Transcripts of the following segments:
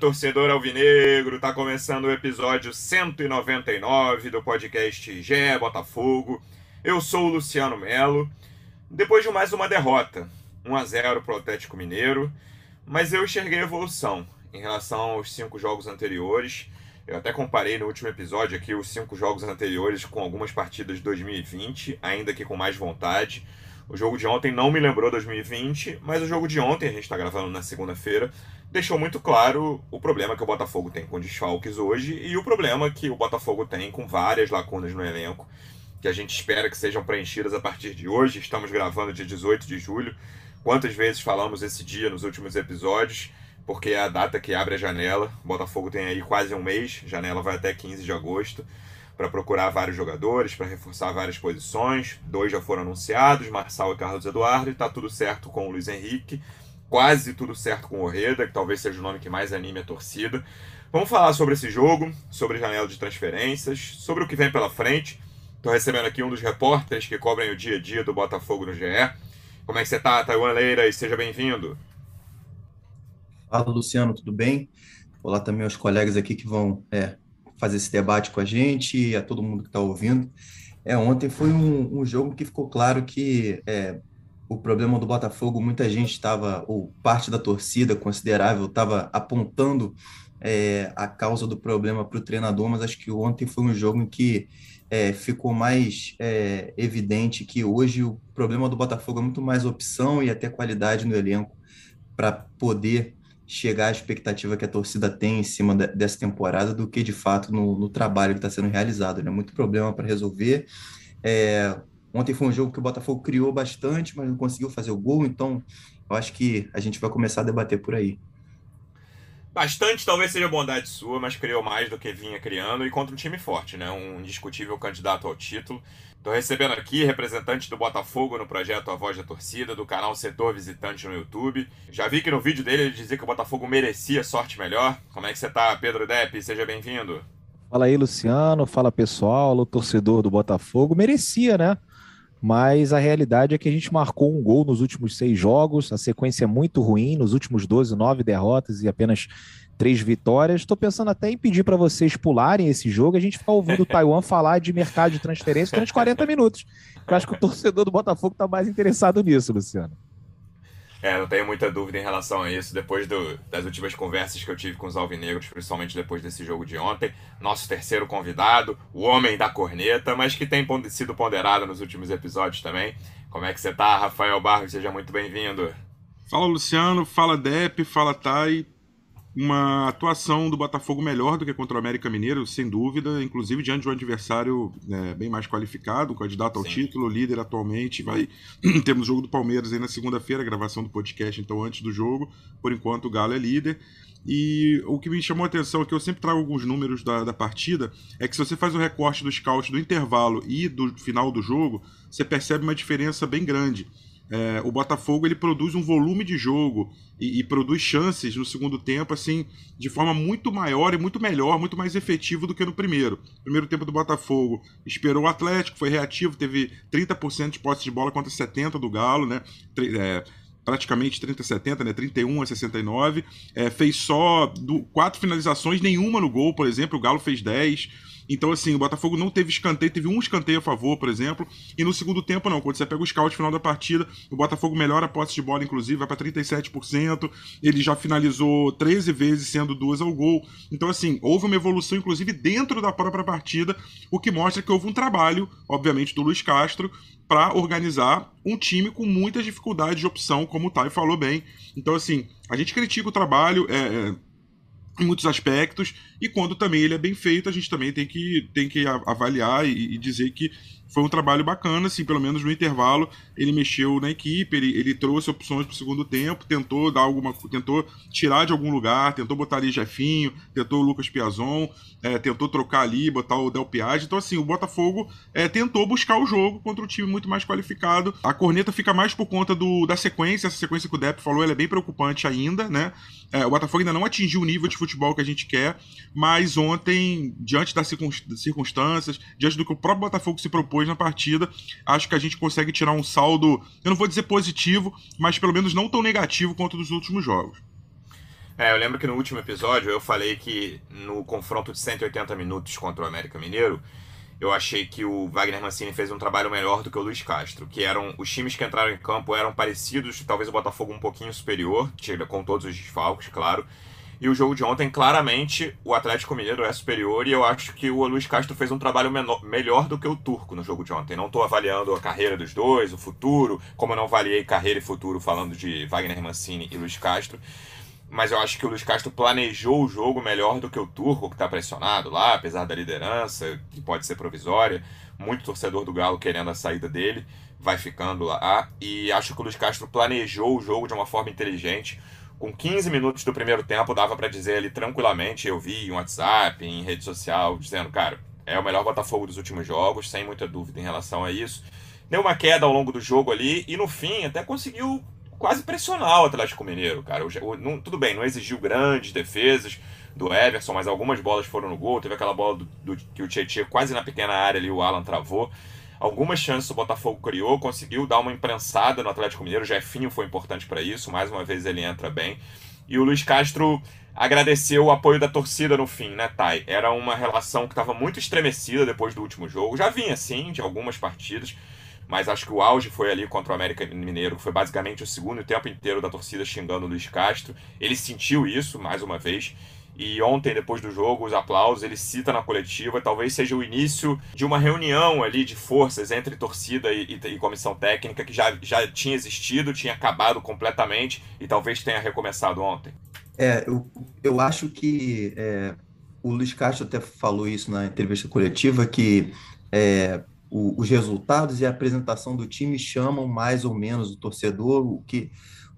torcedor alvinegro! Tá começando o episódio 199 do podcast GE Botafogo. Eu sou o Luciano Melo. Depois de mais uma derrota, 1 a 0 pro Atlético Mineiro, mas eu enxerguei evolução em relação aos cinco jogos anteriores. Eu até comparei no último episódio aqui os cinco jogos anteriores com algumas partidas de 2020, ainda que com mais vontade. O jogo de ontem não me lembrou 2020, mas o jogo de ontem, a gente está gravando na segunda-feira, deixou muito claro o problema que o Botafogo tem com desfalques hoje e o problema que o Botafogo tem com várias lacunas no elenco, que a gente espera que sejam preenchidas a partir de hoje. Estamos gravando dia 18 de julho. Quantas vezes falamos esse dia nos últimos episódios? Porque é a data que abre a janela. O Botafogo tem aí quase um mês, janela vai até 15 de agosto para procurar vários jogadores, para reforçar várias posições. Dois já foram anunciados, Marçal e Carlos Eduardo, e está tudo certo com o Luiz Henrique. Quase tudo certo com o Orreda, que talvez seja o nome que mais anime a torcida. Vamos falar sobre esse jogo, sobre janela de transferências, sobre o que vem pela frente. Estou recebendo aqui um dos repórteres que cobrem o dia a dia do Botafogo no GE. Como é que você está, Taiwan Leira? E seja bem-vindo. Fala, Luciano, tudo bem? Olá também aos colegas aqui que vão é, fazer esse debate com a gente e a todo mundo que está ouvindo. É, ontem foi um, um, jogo que ficou claro que é, o problema do Botafogo, muita gente estava, ou parte da torcida considerável, estava apontando é, a causa do problema para o treinador, mas acho que ontem foi um jogo em que é, ficou mais é, evidente que hoje o problema do Botafogo é muito mais opção e até qualidade no elenco para poder chegar à expectativa que a torcida tem em cima de, dessa temporada do que de fato no, no trabalho que está sendo realizado. Né? Muito problema para resolver. É, ontem foi um jogo que o Botafogo criou bastante, mas não conseguiu fazer o gol, então eu acho que a gente vai começar a debater por aí. Bastante talvez seja bondade sua, mas criou mais do que vinha criando e contra um time forte, né? Um indiscutível candidato ao título. Estou recebendo aqui representante do Botafogo no projeto A Voz da Torcida, do canal Setor Visitante no YouTube. Já vi que no vídeo dele ele dizia que o Botafogo merecia sorte melhor. Como é que você tá, Pedro Depp? Seja bem-vindo. Fala aí, Luciano. Fala pessoal, o torcedor do Botafogo. Merecia, né? Mas a realidade é que a gente marcou um gol nos últimos seis jogos, a sequência é muito ruim, nos últimos 12, nove derrotas e apenas três vitórias. Estou pensando até em pedir para vocês pularem esse jogo a gente ficar ouvindo o Taiwan falar de mercado de transferência durante 40 minutos. Eu acho que o torcedor do Botafogo está mais interessado nisso, Luciano. É, não tenho muita dúvida em relação a isso. Depois do, das últimas conversas que eu tive com os alvinegros, principalmente depois desse jogo de ontem, nosso terceiro convidado, o homem da corneta, mas que tem sido ponderado nos últimos episódios também. Como é que você tá, Rafael Barros? Seja muito bem-vindo. Fala, Luciano. Fala, Dep. Fala, Thay uma atuação do Botafogo melhor do que contra o América Mineiro, sem dúvida, inclusive diante de um adversário é, bem mais qualificado, um candidato ao Sim. título, líder atualmente. Vai temos o jogo do Palmeiras aí na segunda-feira, gravação do podcast, então antes do jogo. Por enquanto o Galo é líder. E o que me chamou a atenção, é que eu sempre trago alguns números da, da partida, é que se você faz o recorte do scout do intervalo e do final do jogo, você percebe uma diferença bem grande é, o Botafogo ele produz um volume de jogo e, e, produz chances no segundo tempo assim de forma muito maior e muito melhor, muito mais efetivo do que no primeiro. primeiro tempo do Botafogo esperou o Atlético, foi reativo, teve 30% de posse de bola contra 70 do Galo, né? É, praticamente 30 a 70, né? 31 a 69. É, fez só do, quatro finalizações, nenhuma no gol, por exemplo. O Galo fez 10. Então, assim, o Botafogo não teve escanteio, teve um escanteio a favor, por exemplo, e no segundo tempo não. Quando você pega o scout final da partida, o Botafogo melhora a posse de bola, inclusive, vai para 37%. Ele já finalizou 13 vezes, sendo duas ao gol. Então, assim, houve uma evolução, inclusive, dentro da própria partida, o que mostra que houve um trabalho, obviamente, do Luiz Castro para organizar um time com muitas dificuldades de opção, como o Thay falou bem. Então, assim, a gente critica o trabalho. É, é em muitos aspectos, e quando também ele é bem feito, a gente também tem que, tem que avaliar e, e dizer que foi um trabalho bacana, assim, pelo menos no intervalo ele mexeu na equipe, ele, ele trouxe opções para o segundo tempo, tentou dar alguma, tentou tirar de algum lugar, tentou botar ali Jefinho, tentou o Lucas Piazon, é, tentou trocar ali, botar o Del Piage. Então assim, o Botafogo é, tentou buscar o jogo contra um time muito mais qualificado. A corneta fica mais por conta do, da sequência, essa sequência que o Depp falou, ela é bem preocupante ainda, né? É, o Botafogo ainda não atingiu o nível de futebol que a gente quer, mas ontem, diante das circunstâncias, diante do que o próprio Botafogo se propôs na partida. Acho que a gente consegue tirar um saldo, eu não vou dizer positivo, mas pelo menos não tão negativo quanto dos últimos jogos. É, eu lembro que no último episódio eu falei que no confronto de 180 minutos contra o América Mineiro, eu achei que o Wagner Mancini fez um trabalho melhor do que o Luiz Castro, que eram os times que entraram em campo eram parecidos, talvez o Botafogo um pouquinho superior, com todos os desfalques, claro. E o jogo de ontem, claramente, o Atlético Mineiro é superior e eu acho que o Luiz Castro fez um trabalho menor, melhor do que o Turco no jogo de ontem. Não estou avaliando a carreira dos dois, o futuro, como eu não avaliei carreira e futuro falando de Wagner Mancini e Luiz Castro mas eu acho que o Luiz Castro planejou o jogo melhor do que o Turco, que está pressionado lá, apesar da liderança, que pode ser provisória. Muito torcedor do Galo querendo a saída dele, vai ficando lá. E acho que o Luiz Castro planejou o jogo de uma forma inteligente. Com 15 minutos do primeiro tempo, dava para dizer ali tranquilamente. Eu vi em WhatsApp, em rede social, dizendo, cara, é o melhor Botafogo dos últimos jogos, sem muita dúvida em relação a isso. Deu uma queda ao longo do jogo ali e no fim até conseguiu quase pressionar o Atlético Mineiro, cara. O, não, tudo bem, não exigiu grandes defesas do Everson, mas algumas bolas foram no gol. Teve aquela bola do, do que o Tietchan quase na pequena área ali, o Alan travou. Algumas chances o Botafogo criou, conseguiu dar uma imprensada no Atlético Mineiro. O Jefinho foi importante para isso, mais uma vez ele entra bem. E o Luiz Castro agradeceu o apoio da torcida no fim, né, Thay? Era uma relação que estava muito estremecida depois do último jogo. Já vinha assim, de algumas partidas mas acho que o auge foi ali contra o América Mineiro, que foi basicamente o segundo tempo inteiro da torcida xingando o Luiz Castro. Ele sentiu isso, mais uma vez, e ontem, depois do jogo, os aplausos, ele cita na coletiva, talvez seja o início de uma reunião ali de forças entre torcida e, e, e, comissão técnica que já, já tinha existido, tinha acabado completamente e talvez tenha recomeçado ontem. É, eu, eu acho que é, o Luiz Castro até falou isso na entrevista coletiva, que é, o, os resultados e a apresentação do time chamam mais ou menos o torcedor, o que,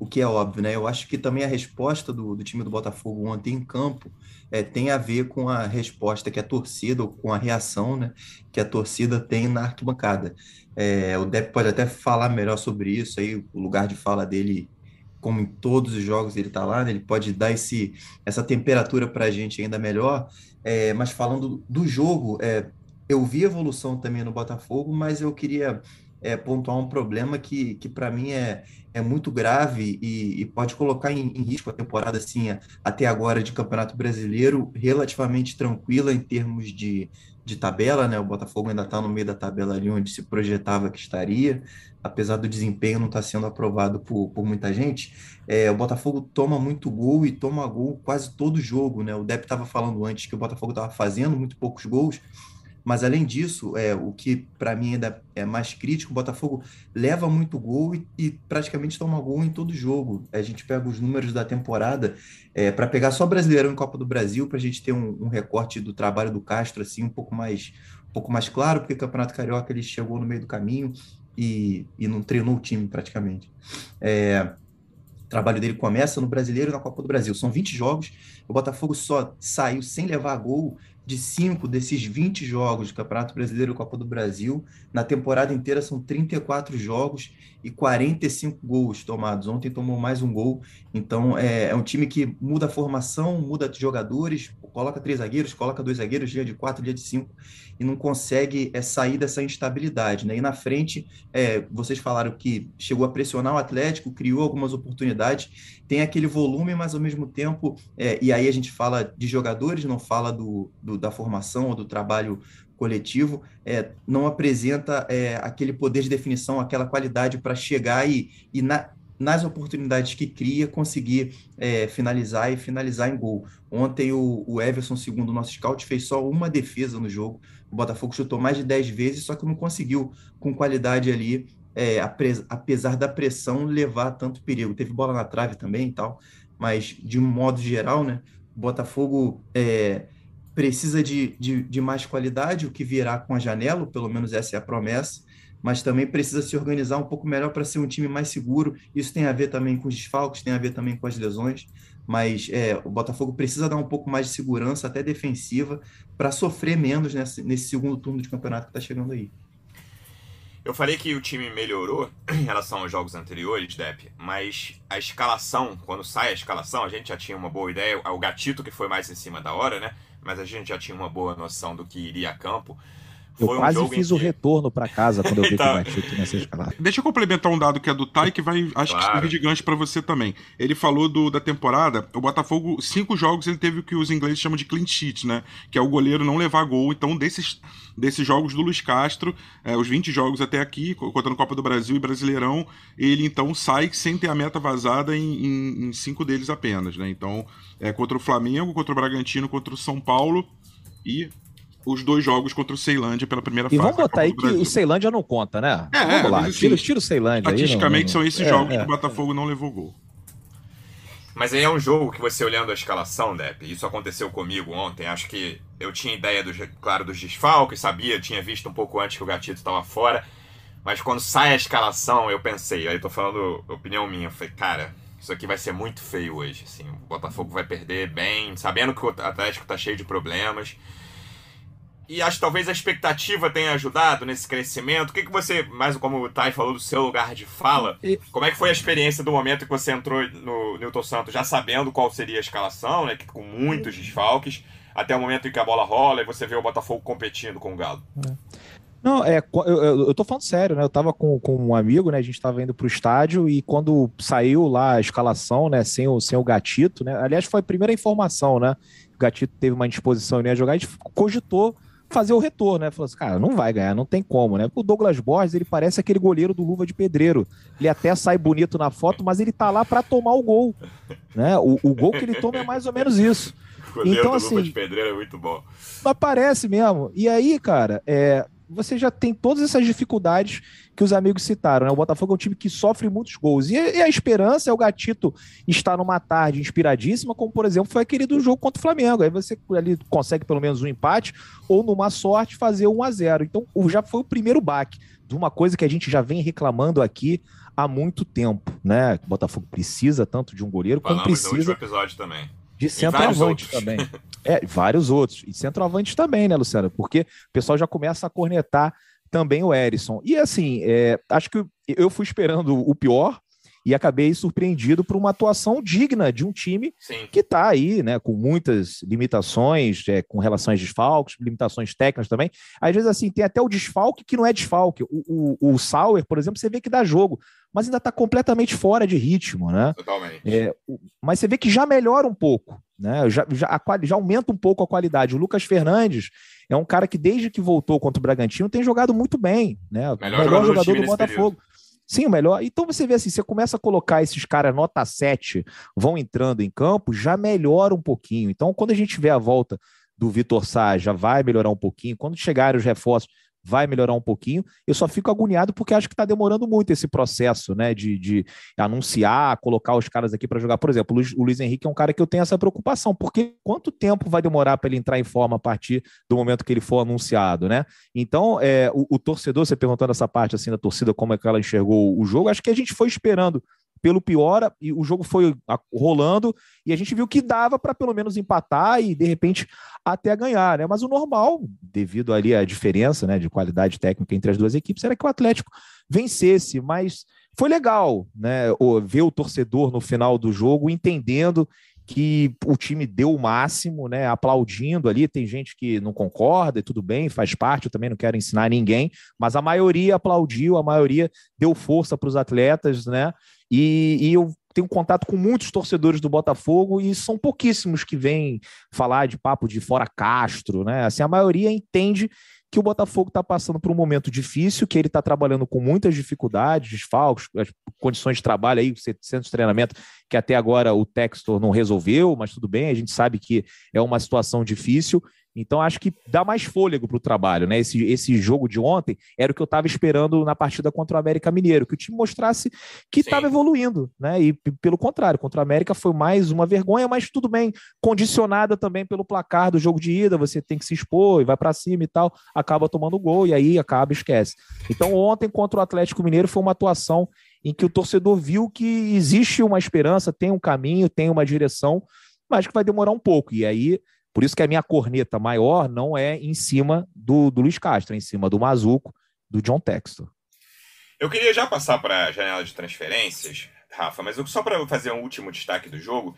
o que é óbvio, né? Eu acho que também a resposta do, do time do Botafogo ontem em campo é, tem a ver com a resposta que a torcida, ou com a reação né, que a torcida tem na arquibancada. É, o Depp pode até falar melhor sobre isso, aí o lugar de fala dele como em todos os jogos ele está lá, né? ele pode dar esse, essa temperatura para a gente ainda melhor. É, mas falando do jogo, é, eu vi evolução também no Botafogo, mas eu queria é, pontuar um problema que, que para mim é, é muito grave e, e pode colocar em, em, risco a temporada assim, até agora de Campeonato Brasileiro, relativamente tranquila em termos de, de tabela, né? O Botafogo ainda está no meio da tabela ali onde se projetava que estaria, apesar do desempenho não estar tá sendo aprovado por, por muita gente. É, o Botafogo toma muito gol e toma gol quase todo jogo, né? O Depp estava falando antes que o Botafogo estava fazendo muito poucos gols mas além disso, é, o que para mim ainda é mais crítico, o Botafogo leva muito gol e, e praticamente toma gol em todo jogo. A gente pega os números da temporada é, para pegar só Brasileirão em Copa do Brasil, para a gente ter um, um, recorte do trabalho do Castro assim um pouco mais, um pouco mais claro, porque o Campeonato Carioca ele chegou no meio do caminho e, e não treinou o time praticamente. É, o trabalho dele começa no Brasileiro e na Copa do Brasil. São 20 jogos. O Botafogo só saiu sem levar gol de cinco desses 20 jogos do Campeonato Brasileiro e Copa do Brasil. Na temporada inteira são 34 jogos e 45 gols tomados. Ontem tomou mais um gol. Então é, é um time que muda a formação, muda jogadores, coloca três zagueiros, coloca dois zagueiros, dia de quatro, dia de cinco, e não consegue é, sair dessa instabilidade. Né? E na frente, é, vocês falaram que chegou a pressionar o Atlético, criou algumas oportunidades, tem aquele volume, mas ao mesmo tempo, é, e aí a gente fala de jogadores, não fala do, do da formação ou do trabalho coletivo, é, não apresenta é, aquele poder de definição, aquela qualidade para chegar e, e na, nas oportunidades que cria, conseguir é, finalizar e finalizar em gol. Ontem o, o, Everson, segundo o nosso scout, fez só uma defesa no jogo. O Botafogo chutou mais de 10 vezes, só que não conseguiu, com qualidade ali, é, apesar da pressão, levar tanto perigo. Teve bola na trave também e tal, mas de um modo geral, né, o Botafogo é, precisa de, de, de mais qualidade, o que virá com a janela, pelo menos essa é a promessa mas também precisa se organizar um pouco melhor para ser um time mais seguro. Isso tem a ver também com os desfalques, tem a ver também com as lesões, mas é, o Botafogo precisa dar um pouco mais de segurança, até defensiva, para sofrer menos nesse, nesse segundo turno de campeonato que está chegando aí. Eu falei que o time melhorou em relação aos jogos anteriores, Depp, mas a escalação, quando sai a escalação, a gente já tinha uma boa ideia. O Gatito que foi mais em cima da hora, né? Mas a gente já tinha uma boa noção do que iria a campo. Eu Foi quase um fiz que... o retorno para casa quando eu vi então... que o Gatito nessa escalada. Deixa eu complementar um dado que é do Tai, que vai, acho claro. que serve de gancho para você também. Ele falou do, da temporada, o Botafogo, cinco jogos ele teve o que os ingleses chamam de clean sheet, né? Que é o goleiro não levar gol. Então, desses, desses jogos do Luiz Castro, é, os 20 jogos até aqui, contando Copa do Brasil e Brasileirão, ele então sai sem ter a meta vazada em, em, em cinco deles apenas, né? Então, é contra o Flamengo, contra o Bragantino, contra o São Paulo e os dois jogos contra o Ceilândia pela primeira e fase. E vamos botar aí que o Ceilândia não conta, né? É, vamos lá, assim, tira, tira o Ceilândia. Estatisticamente aí, não, não... são esses é, jogos é. que o Botafogo não levou gol. Mas aí é um jogo que você olhando a escalação, Depp, isso aconteceu comigo ontem. Acho que eu tinha ideia, do, claro, dos desfalques, sabia, tinha visto um pouco antes que o Gatito estava fora. Mas quando sai a escalação, eu pensei, aí tô falando opinião minha, eu falei, cara, isso aqui vai ser muito feio hoje. Assim, o Botafogo vai perder bem, sabendo que o Atlético tá cheio de problemas. E acho que talvez a expectativa tenha ajudado nesse crescimento. O que, que você, mais como o Thay falou do seu lugar de fala, como é que foi a experiência do momento que você entrou no Newton Santos, já sabendo qual seria a escalação, né? Com muitos desfalques, até o momento em que a bola rola e você vê o Botafogo competindo com o Galo. É. Não, é, eu, eu, eu tô falando sério, né? Eu tava com, com um amigo, né? A gente tava indo pro estádio e quando saiu lá a escalação, né? Sem o, sem o gatito, né? Aliás, foi a primeira informação, né? O gatito teve uma indisposição e ia jogar, a gente cogitou fazer o retorno, né? Falou assim, cara, não vai ganhar, não tem como, né? O Douglas Borges, ele parece aquele goleiro do Luva de Pedreiro. Ele até sai bonito na foto, mas ele tá lá para tomar o gol, né? O, o gol que ele toma é mais ou menos isso. O goleiro então, do assim, Luva de Pedreiro é muito bom. Aparece mesmo. E aí, cara, é, você já tem todas essas dificuldades que os amigos citaram. Né? O Botafogo é um time que sofre muitos gols. E, e, a esperança é o Gatito estar numa tarde inspiradíssima, como por exemplo foi aquele do jogo contra o Flamengo. Aí você ali consegue pelo menos um empate, ou numa sorte fazer 1 a 0 Então já foi o primeiro baque de uma coisa que a gente já vem reclamando aqui há muito tempo. né? O Botafogo precisa tanto de um goleiro Falamos como precisa. No episódio também de centroavante também. É, vários outros. E centroavante também, né, Luciano? Porque o pessoal já começa a cornetar também o Erisson. E assim, é, acho que eu fui esperando o pior e acabei surpreendido por uma atuação digna de um time Sim. que está aí, né, com muitas limitações, é, com relação aos desfalques, limitações técnicas também. Às vezes, assim, tem até o desfalque que não é desfalque. O, o, o Sauer, por exemplo, você vê que dá jogo, mas ainda está completamente fora de ritmo, né? Totalmente. É, mas você vê que já melhora um pouco, né? Já, já, já aumenta um pouco a qualidade. O Lucas Fernandes é um cara que, desde que voltou contra o Bragantino, tem jogado muito bem, né? O melhor, melhor jogador, jogador do, do Botafogo. Período. Sim, o melhor. Então você vê assim, você começa a colocar esses caras nota 7, vão entrando em campo, já melhora um pouquinho. Então, quando a gente vê a volta do Vitor Sá, já vai melhorar um pouquinho. Quando chegarem os reforços, vai melhorar um pouquinho. Eu só fico agoniado porque acho que está demorando muito esse processo, né? De, de anunciar, colocar os caras aqui para jogar. Por exemplo, o Luiz, Henrique é um cara que eu tenho essa preocupação, porque quanto tempo vai demorar para ele entrar em forma a partir do momento que ele for anunciado, né? Então, é, o, o torcedor, você perguntando essa parte assim da torcida, como é que ela enxergou o jogo, acho que a gente foi esperando pelo pior, e o jogo foi rolando e a gente viu que dava para pelo menos empatar e de repente até ganhar, né? Mas o normal, devido ali à diferença, né, de qualidade técnica entre as duas equipes, era que o Atlético vencesse, mas foi legal, né, ver o torcedor no final do jogo entendendo que o time deu o máximo, né? Aplaudindo ali. Tem gente que não concorda e tudo bem, faz parte. Eu também não quero ensinar ninguém, mas a maioria aplaudiu, a maioria deu força para os atletas, né? E, e eu tenho contato com muitos torcedores do Botafogo e são pouquíssimos que vêm falar de papo de fora Castro, né? Assim, a maioria entende que o Botafogo está passando por um momento difícil, que ele está trabalhando com muitas dificuldades, desfalques, as condições de trabalho aí, centro de treinamento, que até agora o Textor não resolveu, mas tudo bem, a gente sabe que é uma situação difícil então acho que dá mais fôlego para o trabalho, né? Esse, esse jogo de ontem era o que eu estava esperando na partida contra o América Mineiro, que o time mostrasse que estava evoluindo, né? E pelo contrário, contra o América foi mais uma vergonha, mas tudo bem, condicionada também pelo placar do jogo de ida, você tem que se expor e vai para cima e tal, acaba tomando gol e aí acaba esquece. Então ontem contra o Atlético Mineiro foi uma atuação em que o torcedor viu que existe uma esperança, tem um caminho, tem uma direção, mas que vai demorar um pouco. E aí por isso que a minha corneta maior não é em cima do, do Luiz Castro, é em cima do Mazuco, do John Textor. Eu queria já passar para a janela de transferências, Rafa, mas só para fazer um último destaque do jogo,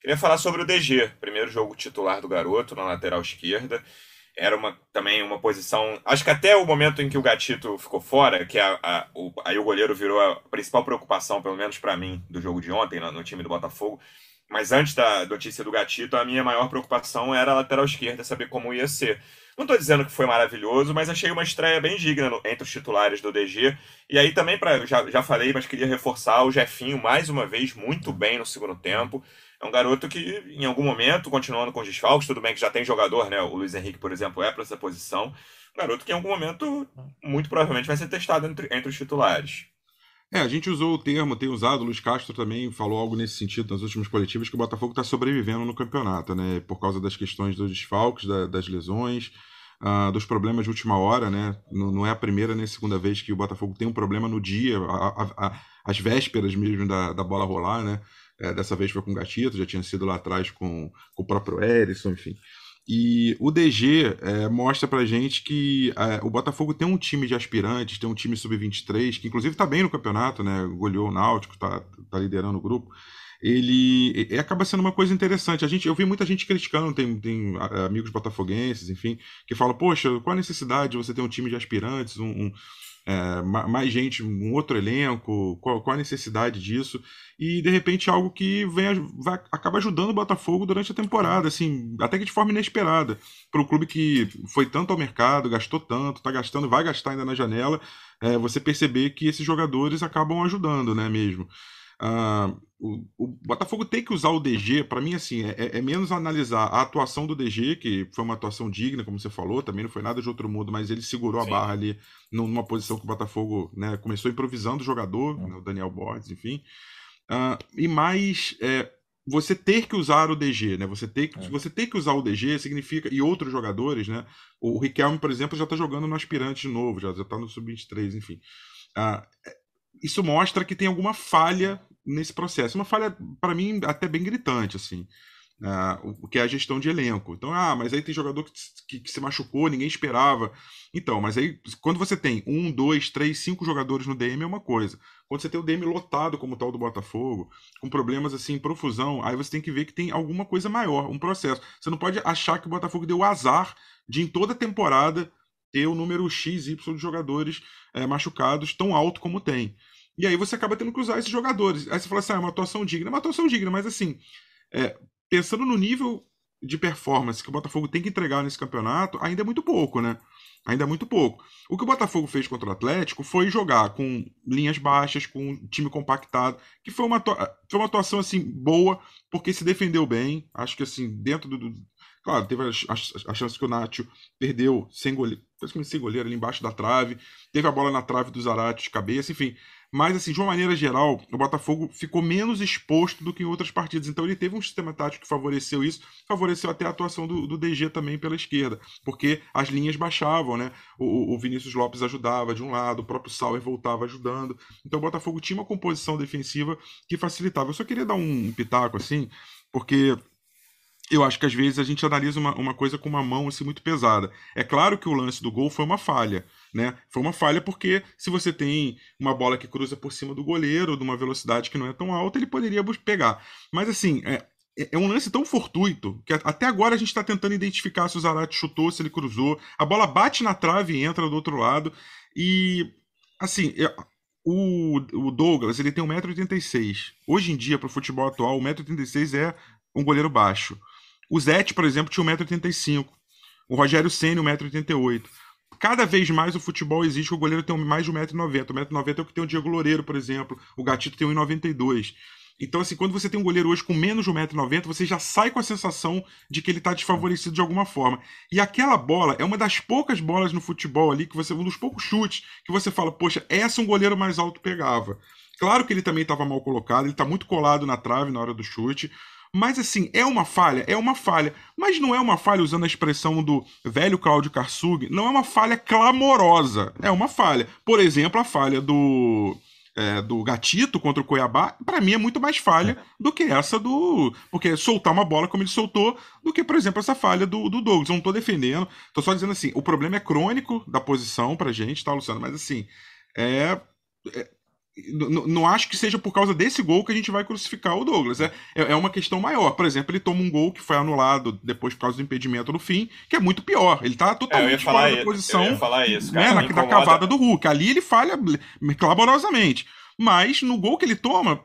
queria falar sobre o DG, primeiro jogo titular do garoto na lateral esquerda. era uma, também uma posição. Acho que até o momento em que o Gatito ficou fora, que a, a, o, aí o goleiro virou a principal preocupação, pelo menos para mim, do jogo de ontem no, no, time do Botafogo. Mas antes da notícia do Gatito, a minha maior preocupação era a lateral esquerda, saber como ia ser. Não estou dizendo que foi maravilhoso, mas achei uma estreia bem digna no, entre os titulares do DG. E aí também, pra, já, já falei, mas queria reforçar o Jefinho mais uma vez, muito bem no segundo tempo. É um garoto que, em algum momento, continuando com os desfalques, tudo bem que já tem jogador, né? O Luiz Henrique, por exemplo, é para essa posição. Um garoto que, em algum momento, muito provavelmente vai ser testado entre, entre os titulares. É, a gente usou o termo, tem usado, o Luiz Castro também falou algo nesse sentido nas últimas coletivas, que o Botafogo está sobrevivendo no campeonato, né? Por causa das questões dos desfalques, da, das lesões, uh, dos problemas de última hora, né? Não, não, é a primeira nem a segunda vez que o Botafogo tem um problema no dia, a, a, as vésperas mesmo da, da bola rolar, né? É, dessa vez foi com o Gatito, já tinha sido lá atrás com, com o próprio Erisson, enfim. E o DG é, mostra pra gente que é, o Botafogo tem um time de aspirantes, tem um time sub-23, que inclusive tá bem no campeonato, né? Goleou o Náutico, tá, tá liderando o grupo. Ele, ele acaba sendo uma coisa interessante. A gente, eu vi muita gente criticando, tem, tem amigos botafoguenses, enfim, que falam: Poxa, qual a necessidade de você ter um time de aspirantes, um, um é, mais gente, um outro elenco, qual, qual, a necessidade disso, e de repente algo que vem, vai, acaba ajudando o Botafogo durante a temporada, assim, até que de forma inesperada, para o clube que foi tanto ao mercado, gastou tanto, está gastando, vai gastar ainda na janela, é, você perceber que esses jogadores acabam ajudando, né, mesmo. Uh, o, o, Botafogo tem que usar o DG, para mim, assim, é, é, é, menos analisar a atuação do DG, que foi uma atuação digna, como você falou, também não foi nada de outro mundo, mas ele segurou Sim. a barra ali numa posição que o Botafogo né, começou improvisando o jogador, né, o Daniel Borges, enfim. Uh, e mais é, você ter que usar o DG, né? Você ter, é. você ter que usar o DG significa. E outros jogadores, né? O Riquelme, por exemplo, já está jogando no aspirante de novo, já, já tá no sub-23, enfim. Uh, isso mostra que tem alguma falha nesse processo. Uma falha, para mim, até bem gritante, assim. Uh, o que é a gestão de elenco. Então, ah, mas aí tem jogador que, que, que, se machucou, ninguém esperava. Então, mas aí, quando você tem um, dois, três, cinco jogadores no DM é uma coisa. Quando você tem o DM lotado, como tal do Botafogo, com problemas assim, profusão, aí você tem que ver que tem alguma coisa maior, um processo. Você não pode achar que o Botafogo deu azar de, em toda temporada, ter o número X, Y de jogadores é, machucados tão alto como tem. E aí você acaba tendo que usar esses jogadores. Aí você fala assim, ah, é uma atuação digna. É uma atuação digna, mas assim, é, pensando no nível de performance que o Botafogo tem que entregar nesse campeonato, ainda é muito pouco, né? Ainda é muito pouco. O que o Botafogo fez contra o Atlético foi jogar com linhas baixas, com um time compactado, que foi uma, foi uma atuação assim boa, porque se defendeu bem. Acho que assim, dentro do. do claro, teve a, a, a, chance que o Nacho perdeu sem goleiro, sem goleiro ali embaixo da trave. Teve a bola na trave do Zarate de cabeça, enfim. Mas, assim, de uma maneira geral, o Botafogo ficou menos exposto do que em outras partidas. Então, ele teve um sistema tático que favoreceu isso, favoreceu até a atuação do, do DG também pela esquerda, porque as linhas baixavam, né? O, o Vinícius Lopes ajudava de um lado, o próprio Sauer voltava ajudando. Então, o Botafogo tinha uma composição defensiva que facilitava. Eu só queria dar um pitaco, assim, porque eu acho que às vezes a gente analisa uma, uma coisa com uma mão assim, muito pesada. É claro que o lance do gol foi uma falha. Né? Foi uma falha porque se você tem uma bola que cruza por cima do goleiro, de uma velocidade que não é tão alta, ele poderia pegar. Mas assim, é, é um lance tão fortuito que até agora a gente está tentando identificar se o Zarate chutou, se ele cruzou. A bola bate na trave e entra do outro lado. E assim, o, o Douglas ele tem 1,86m. Hoje em dia, para o futebol atual, 1,86m é um goleiro baixo. O Zete, por exemplo, tinha 1,85m. O Rogério Senna, 1,88m cada vez mais o futebol existe que o goleiro tem mais de 1,90m. 1,90m é o que tem o Diego Loureiro, por exemplo. O Gatito tem 1,92m. Então, assim, quando você tem um goleiro hoje com menos de 1,90m, você já sai com a sensação de que ele está desfavorecido de alguma forma. E aquela bola é uma das poucas bolas no futebol ali, que você. Um dos poucos chutes que você fala, poxa, essa um goleiro mais alto pegava. Claro que ele também estava mal colocado, ele está muito colado na trave na hora do chute. Mas assim, é uma falha? É uma falha. Mas não é uma falha, usando a expressão do velho Cláudio Karsug, não é uma falha clamorosa. É uma falha. Por exemplo, a falha do. É, do Gatito contra o Cuiabá, para mim é muito mais falha do que essa do. Porque soltar uma bola como ele soltou, do que, por exemplo, essa falha do, do Douglas. Eu não tô defendendo, tô só dizendo assim: o problema é crônico da posição pra gente, tá, Luciano? Mas assim, é, é não acho que seja por causa desse gol que a gente vai crucificar o Douglas. É, é, é uma questão maior. Por exemplo, ele toma um gol que foi anulado depois por causa do impedimento no fim, que é muito pior. Ele tá totalmente é, fora da posição eu ia falar isso, né, na, da cavada do Hulk. Ali ele falha clamorosamente. Mas no gol que ele toma,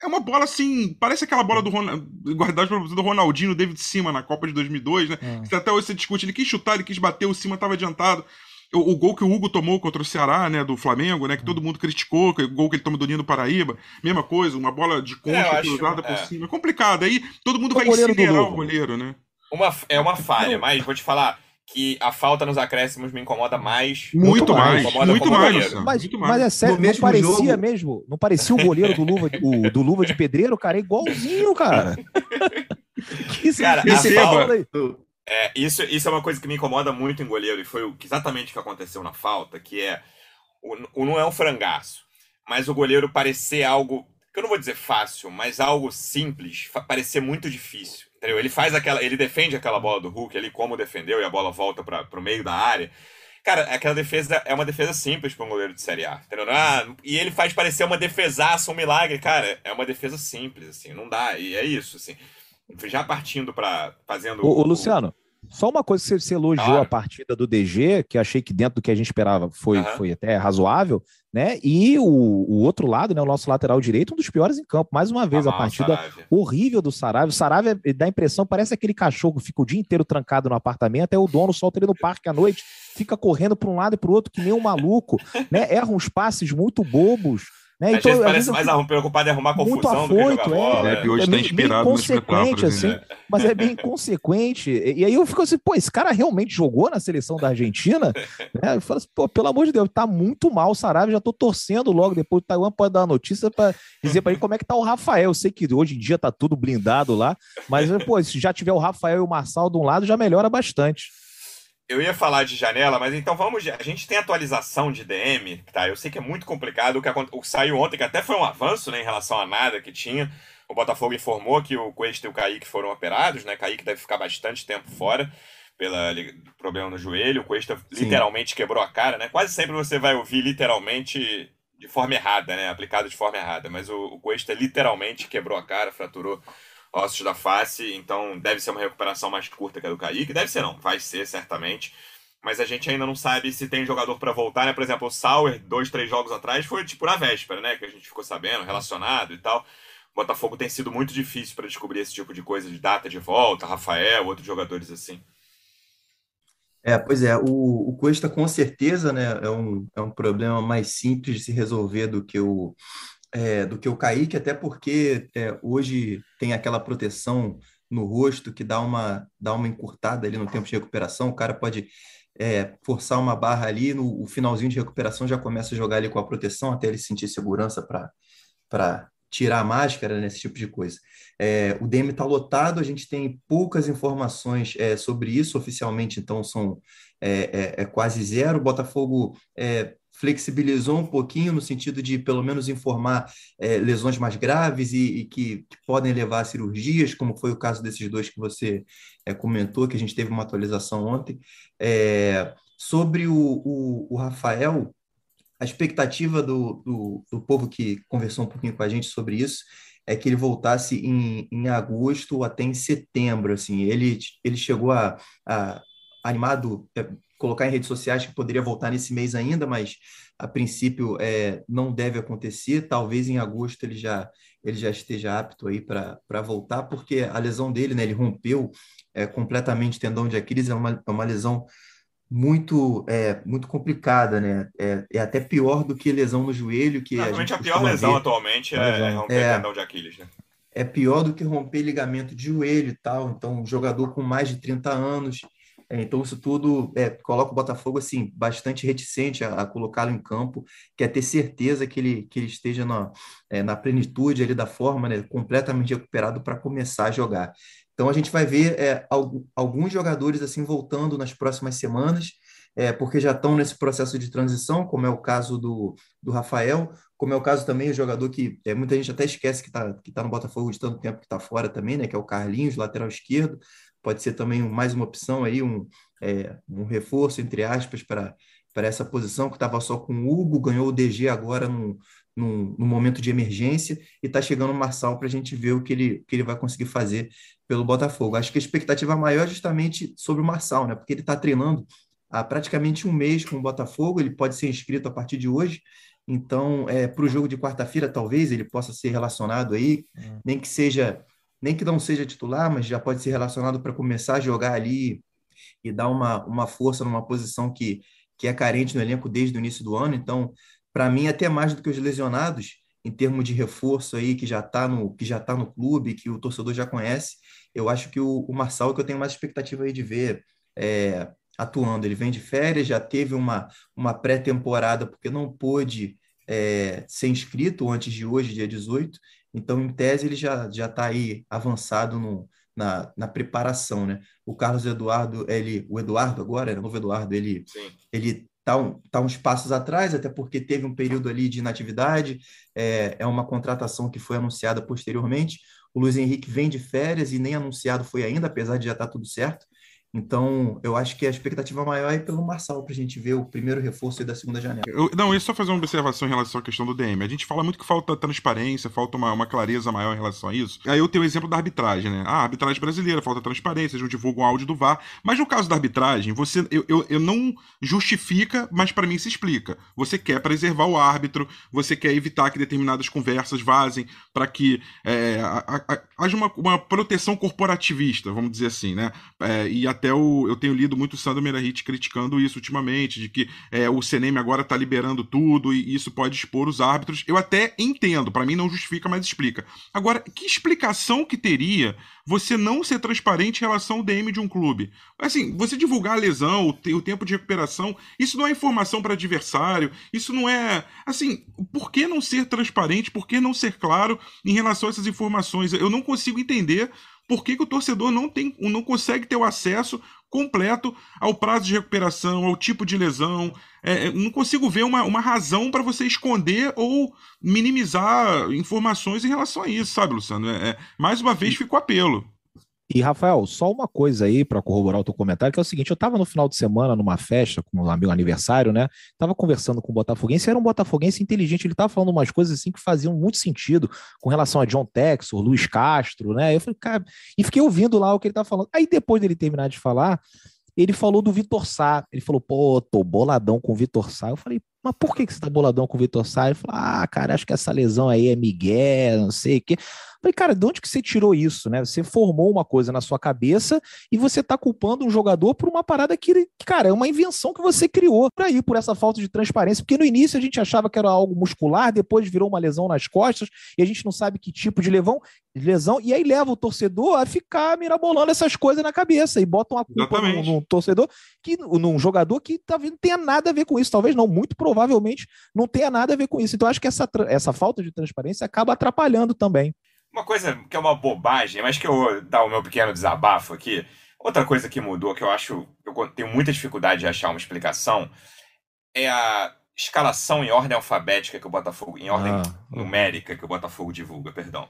é uma bola assim, parece aquela bola do, Ronald, guardada do Ronaldinho, David Cima na Copa de 2002, né? É. Até hoje você discute, ele quis chutar, ele quis bater, o Cima estava adiantado. O, o, gol que o Hugo tomou contra o Ceará, né, do Flamengo, né, que todo mundo criticou, o gol que ele toma do Nino Paraíba, mesma coisa, uma bola de concha é, cruzada por é. cima, é complicado. Aí todo mundo o vai incinerar o goleiro, né? Uma, é uma falha, mas vou te falar, que a falta nos acréscimos me incomoda mais. Muito, mais, muito mais. Mas, muito mais. mas é sério, não parecia jogo... mesmo? Não parecia o goleiro do Luva, o, do Luva de Pedreiro, cara? É igualzinho, cara. que cara, a falta... É, isso, isso é uma coisa que me incomoda muito em goleiro, e foi exatamente o que aconteceu na falta, que é. O, o não é um frangaço, mas o goleiro parecer algo. que eu não vou dizer fácil, mas algo simples, parecer muito difícil. Entendeu? Ele faz aquela. Ele defende aquela bola do Hulk ali, como defendeu, e a bola volta para o meio da área. Cara, aquela defesa é uma defesa simples para um goleiro de Série A, entendeu? Ah, e ele faz parecer uma defesaça, um milagre. Cara, é uma defesa simples, assim, não dá. E é isso, assim. Já partindo para fazendo. Ô, o, Luciano, só uma coisa que você, elogiou claro. a partida do DG, que achei que dentro do que a gente esperava foi, uhum. foi até razoável, né? E o, o, outro lado, né? O nosso lateral direito, um dos piores em campo. Mais uma vez, ah, a partida horrível do Saravia. O Saravia dá a impressão, parece aquele cachorro que fica o dia inteiro trancado no apartamento, é o dono solta ele no parque à noite, fica correndo para um lado e para o outro, que nem um maluco, né? Erra uns passes muito bobos. Né? Então, vezes parece mais fico... preocupado em arrumar confusão afoito, do que jogar bola. É, é, hoje é tá inspirado bem consequente, assim, né? mas é bem consequente. E aí eu fico assim, pô, esse cara realmente jogou na seleção da Argentina? né? Eu falo assim, pô, pelo amor de Deus, tá muito mal o Sarabia, já tô torcendo logo depois o Taiwan pode dar uma notícia para dizer para ele como é que tá o Rafael. Eu sei que hoje em dia tá tudo blindado lá, mas pô, se já tiver o Rafael e o Marçal de um lado, já melhora bastante. Eu ia falar de janela, mas então vamos. A gente tem atualização de DM, tá? Eu sei que é muito complicado. O que, o que saiu ontem, que até foi um avanço né, em relação a nada que tinha. O Botafogo informou que o Cuesta e o Kaique foram operados, né? Kaique deve ficar bastante tempo fora pelo problema no joelho. O Cuesta literalmente quebrou a cara, né? Quase sempre você vai ouvir literalmente de forma errada, né? Aplicado de forma errada. Mas o, o Cuesta literalmente quebrou a cara, fraturou ossos da face, então deve ser uma recuperação mais curta que a do Kaique. Deve ser não, vai ser certamente. Mas a gente ainda não sabe se tem jogador para voltar, né? Por exemplo, o Sauer, dois, três jogos atrás, foi tipo na véspera, né? Que a gente ficou sabendo, relacionado e tal. O Botafogo tem sido muito difícil para descobrir esse tipo de coisa, de data de volta, Rafael, outros jogadores assim. É, pois é, o, o com certeza né, é, um, é um problema mais simples de se resolver do que o, é, do que o Kaique, até porque é, hoje tem aquela proteção no rosto que dá uma, dá uma encurtada ali no tempo de recuperação. O cara pode é, forçar uma barra ali, no finalzinho de recuperação já começa a jogar ali com a proteção até ele sentir segurança para tirar a máscara, nesse né, tipo de coisa. É, o DM está lotado, a gente tem poucas informações é, sobre isso oficialmente, então são é, é, é quase zero. O Botafogo é, flexibilizou um pouquinho no sentido de pelo menos informar é, lesões mais graves e, e que, que, podem levar a cirurgias, como foi o caso desses dois que você é, comentou, que a gente teve uma atualização ontem. É, sobre o, o, o, Rafael, a expectativa do, do, do, povo que conversou um pouquinho com a gente sobre isso é que ele voltasse em, em agosto até em setembro. Assim, ele, ele chegou a, a animado é, colocar em redes sociais que poderia voltar nesse mês ainda, mas a princípio é, não deve acontecer. Talvez em agosto ele já, ele já esteja apto aí para voltar, porque a lesão dele, né, ele rompeu é, completamente o tendão de Aquiles, é uma, é uma lesão muito é, muito complicada, né? É, é até pior do que lesão no joelho, que Normalmente a, a pior lesão ver. atualmente é, é romper tendão de Aquiles, né? É pior do que romper ligamento de joelho e tal. Então, um jogador com mais de 30 anos, então, isso tudo é, coloca o Botafogo assim, bastante reticente a, a colocá-lo em campo, quer ter certeza que ele, que ele esteja na, é, na plenitude ali da forma, né, completamente recuperado para começar a jogar. Então, a gente vai ver é, alguns jogadores assim voltando nas próximas semanas, é, porque já estão nesse processo de transição, como é o caso do, do Rafael, como é o caso também do jogador que é, muita gente até esquece que está que tá no Botafogo de tanto tempo que está fora também, né, que é o Carlinhos, lateral esquerdo pode ser também mais uma opção aí, um, é, um reforço, entre aspas, para para essa posição, que estava só com o Hugo, ganhou o DG agora num, num, num momento de emergência e está chegando o Marçal para a gente ver o que ele, que ele vai conseguir fazer pelo Botafogo. Acho que a expectativa maior é justamente sobre o Marçal, né? Porque ele está treinando há praticamente um mês com o Botafogo, ele pode ser inscrito a partir de hoje. Então, é, para o jogo de quarta-feira, talvez ele possa ser relacionado aí, hum. nem que seja, nem que não seja titular, mas já pode ser relacionado para começar a jogar ali e dar uma, uma força numa posição que, que é carente no elenco desde o início do ano. Então, para mim, até mais do que os lesionados, em termos de reforço aí que já está no que já está no clube, que o torcedor já conhece, eu acho que o, o Marçal é que eu tenho mais expectativa aí de ver é, atuando. Ele vem de férias, já teve uma, uma pré-temporada porque não pôde é, ser inscrito antes de hoje, dia 18. Então, em tese, ele já já está aí avançado no, na, na preparação, né? O Carlos Eduardo, ele, o Eduardo agora, o novo Eduardo, ele, Sim. ele tá, um, tá uns passos atrás, até porque teve um período ali de inatividade, é, é uma contratação que foi anunciada posteriormente. O Luiz Henrique vem de férias e nem anunciado foi ainda, apesar de já estar tá tudo certo. Então, eu acho que a expectativa maior é pelo Marçal, para a gente ver o primeiro reforço da segunda janela. Eu, não, eu só fazer uma observação em relação à questão do DM. A gente fala muito que falta transparência, falta uma, uma clareza maior em relação a isso. Aí eu tenho o exemplo da arbitragem, né? Ah, arbitragem brasileira, falta transparência, eles não divulgam o áudio do VAR. Mas no caso da arbitragem, você eu, eu, eu não justifica, mas para mim se explica. Você quer preservar o árbitro, você quer evitar que determinadas conversas vazem para que é, haja uma, uma proteção corporativista, vamos dizer assim, né? É, e até o, eu tenho lido muito o Sandro Merahit criticando isso ultimamente, de que é, o CNM agora está liberando tudo e isso pode expor os árbitros. Eu até entendo, para mim não justifica, mas explica. Agora, que explicação que teria você não ser transparente em relação ao DM de um clube? Assim, você divulgar a lesão, o tempo de recuperação, isso não é informação para adversário, isso não é. Assim, por que não ser transparente? Por que não ser claro em relação a essas informações? Eu não consigo entender por que, que o torcedor não, tem, não consegue ter o acesso completo ao prazo de recuperação, ao tipo de lesão. É, é não consigo ver uma, uma razão para você esconder ou minimizar informações em relação a isso, sabe, Luciano? É, é mais uma vez fica o apelo. E, Rafael, só uma coisa aí para corroborar o teu comentário, que é o seguinte: eu estava no final de semana numa festa com um amigo aniversário, né? Tava conversando com o Botafoguense, era um Botafoguense inteligente, ele estava falando umas coisas assim que faziam muito sentido com relação a John Texor, Luiz Castro, né? Eu falei, cara, e fiquei ouvindo lá o que ele estava falando. Aí depois dele terminar de falar, ele falou do Vitor Sá. Ele falou, pô, tô boladão com o Vitor Sá. Eu falei, mas por que, que você tá boladão com o Vitor Sá? Ele falou, ah, cara, acho que essa lesão aí é Miguel, não sei o quê. Falei, cara, de onde que você tirou isso, né? Você formou uma coisa na sua cabeça e você tá culpando um jogador por uma parada que, cara, é uma invenção que você criou por aí, por essa falta de transparência, porque no início a gente achava que era algo muscular, depois virou uma lesão nas costas e a gente não sabe que tipo de lesão, lesão e aí leva o torcedor a ficar mirabolando essas coisas na cabeça e botam a culpa num, num, torcedor, que, num jogador que talvez não tenha nada a ver com isso, talvez não, muito provavelmente não tenha nada a ver com isso. Então acho que essa, essa falta de transparência acaba atrapalhando também. Uma coisa que é uma bobagem, mas que eu vou dar o meu pequeno desabafo aqui. Outra coisa que mudou, que eu acho, eu tenho muita dificuldade de achar uma explicação, é a escalação em ordem alfabética que o Botafogo, em ordem ah. numérica que o Botafogo divulga, perdão.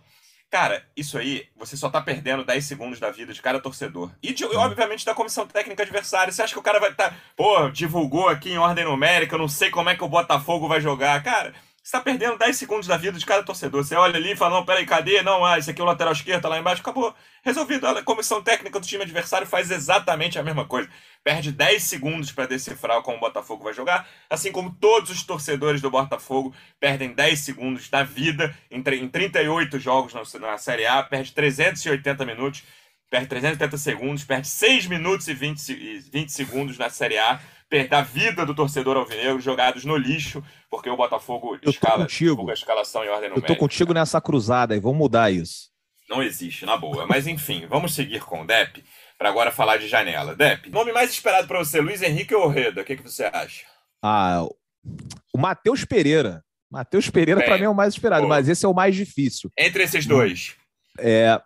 Cara, isso aí, você só tá perdendo 10 segundos da vida de cada torcedor. E, de, obviamente, da comissão técnica adversária. Você acha que o cara vai estar, tá, pô, divulgou aqui em ordem numérica, eu não sei como é que o Botafogo vai jogar. Cara, você tá perdendo 10 segundos da vida de cada torcedor. Você olha ali e fala, não, peraí, cadê? Não, ah, esse aqui é o lateral esquerdo, tá lá embaixo, acabou. Resolvido. A comissão técnica do time adversário faz exatamente a mesma coisa. Perde 10 segundos para decifrar como o Botafogo vai jogar, assim como todos os torcedores do Botafogo perdem 10 segundos da vida em, em 38 jogos na Série A, perde 380 minutos, perde 380 segundos, perde 6 minutos e 20, 20 segundos na Série A da vida do torcedor alvinegro jogados no lixo, porque o Botafogo escala a escalação em ordem numérica. Eu tô contigo nessa cruzada e vamos mudar isso. Não existe, na boa. Mas enfim, vamos seguir com o Dep para agora falar de janela. Dep, nome mais esperado para você, Luiz Henrique ou Reda? O que, que você acha? Ah, o Matheus Pereira. Matheus Pereira, para mim, é o mais esperado, mas esse é o mais difícil. Entre esses dois. É,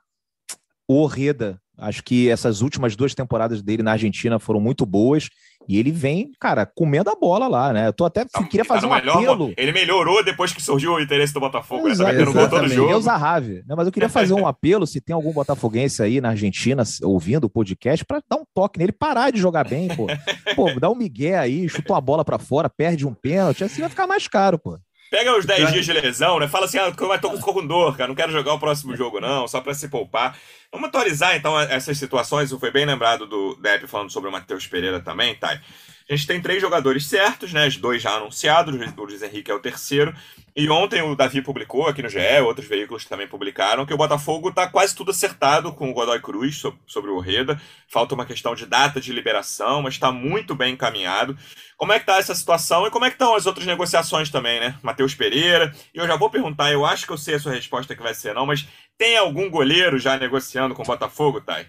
o Orreda. Acho que essas últimas duas temporadas dele na Argentina foram muito boas. E ele vem, cara, comendo a bola lá, né? Eu tô até Não, queria fazer tá um melhor, apelo. Ele melhorou depois que surgiu o interesse do Botafogo, Exato, né? Todo jogo. Eu Zahavi, né? Mas eu queria fazer um apelo, se tem algum botafoguense aí na Argentina ouvindo o podcast, para dar um toque nele, parar de jogar bem, pô. Pô, dá um migué aí, chuta uma bola para fora, perde um pênalti, assim vai ficar mais caro, pô. Pega os 10 dias de lesão, né? Fala assim, ah, eu tô com dor, cara, não quero jogar o próximo jogo, não, só para se poupar. Vamos atualizar, então, essas situações. Foi bem lembrado do Depp falando sobre o Matheus Pereira também, Thay. A gente tem três jogadores certos, né? Os dois já anunciados, o Luiz Henrique é o terceiro. E ontem o Davi publicou aqui no GE, outros veículos também publicaram, que o Botafogo está quase tudo acertado com o Godoy Cruz sobre o Orreda. Falta uma questão de data de liberação, mas está muito bem encaminhado. Como é que está essa situação e como é que estão as outras negociações também, né? Matheus Pereira. E eu já vou perguntar, eu acho que eu sei a sua resposta que vai ser não, mas tem algum goleiro já negociando com o Botafogo, Thay?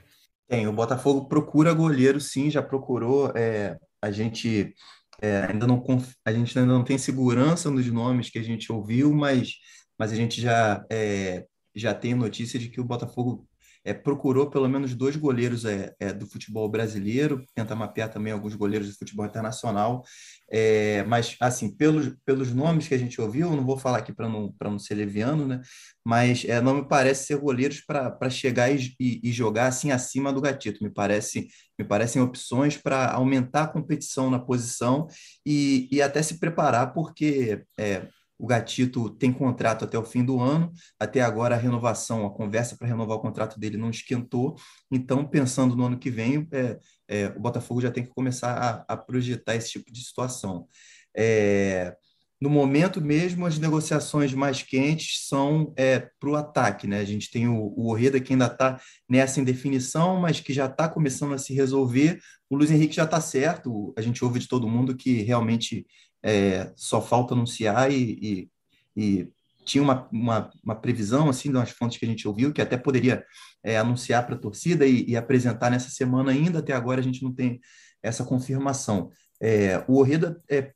Tem, o Botafogo procura goleiro, sim, já procurou. É, a gente é, ainda não, a gente ainda não tem segurança nos nomes que a gente ouviu, mas, mas a gente já, é, já tem notícia de que o Botafogo é, procurou pelo menos dois goleiros é, é, do futebol brasileiro, tenta mapear também alguns goleiros do futebol internacional, é, mas, assim, pelos, pelos nomes que a gente ouviu, não vou falar aqui para não, não ser leviano, né? mas é, não me parece ser goleiros para chegar e, e, jogar assim acima do gatito, me, parece, me parecem opções para aumentar a competição na posição e, e até se preparar, porque é, o Gatito tem contrato até o fim do ano, até agora a renovação, a conversa para renovar o contrato dele não esquentou. Então, pensando no ano que vem, é, é, o Botafogo já tem que começar a, a projetar esse tipo de situação. É, no momento mesmo, as negociações mais quentes são é, para o ataque. Né? A gente tem o, o Orreda que ainda está nessa indefinição, mas que já está começando a se resolver. O Luiz Henrique já está certo. A gente ouve de todo mundo que realmente é, só falta anunciar e, e, e tinha uma, uma, uma, previsão, assim, de umas fontes que a gente ouviu, que até poderia é, anunciar para a torcida e, e, apresentar nessa semana ainda, até agora a gente não tem essa confirmação. É, o Orreda, é,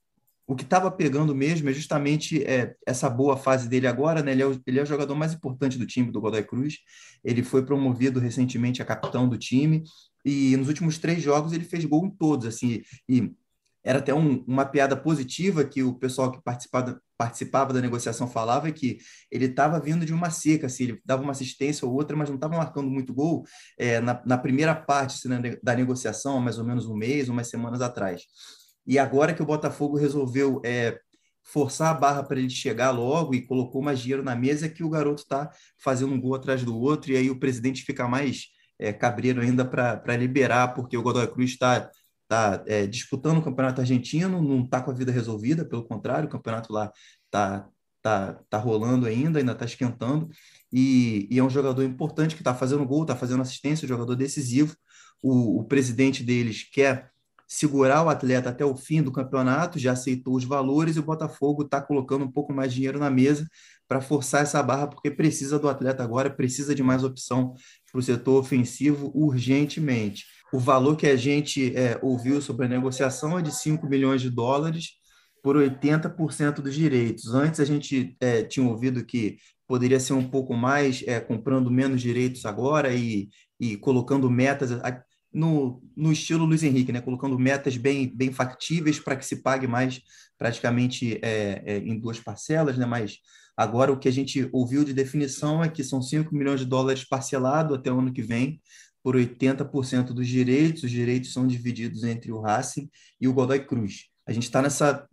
o que estava pegando mesmo é justamente é, essa boa fase dele agora, né? Ele é, o, ele é o jogador mais importante do time do Godoy Cruz, ele foi promovido recentemente a capitão do time, e nos últimos três jogos ele fez gol em todos, assim, e era até um, uma piada positiva que o pessoal que participava, participava da negociação falava que ele estava vindo de uma seca, assim, ele dava uma assistência ou outra, mas não estava marcando muito gol é, na, na, primeira parte assim, da negociação, mais ou menos um mês, umas semanas atrás. E agora que o Botafogo resolveu é, forçar a barra para ele chegar logo e colocou mais dinheiro na mesa, é que o garoto está fazendo um gol atrás do outro, e aí o presidente fica mais é, cabreiro ainda para liberar, porque o Godoy Cruz está está é, disputando o campeonato argentino, não está com a vida resolvida, pelo contrário, o campeonato lá está tá, tá rolando ainda, ainda está esquentando, e, e, é um jogador importante que está fazendo gol, está fazendo assistência, um jogador decisivo. O, o presidente deles quer segurar o atleta até o fim do campeonato, já aceitou os valores e o Botafogo está colocando um pouco mais de dinheiro na mesa para forçar essa barra, porque precisa do atleta agora, precisa de mais opção para o setor ofensivo urgentemente. O valor que a gente é, ouviu sobre a negociação é de 5 milhões de dólares por 80% dos direitos. Antes a gente é, tinha ouvido que poderia ser um pouco mais, é, comprando menos direitos agora e, e colocando metas no, no estilo Luiz Henrique, né? colocando metas bem, bem factíveis para que se pague mais praticamente é, é, em duas parcelas, né? mas agora o que a gente ouviu de definição é que são 5 milhões de dólares parcelado até o ano que vem, por 80% dos direitos, os direitos são divididos entre o Racing e o Godoy Cruz. A gente está nessa,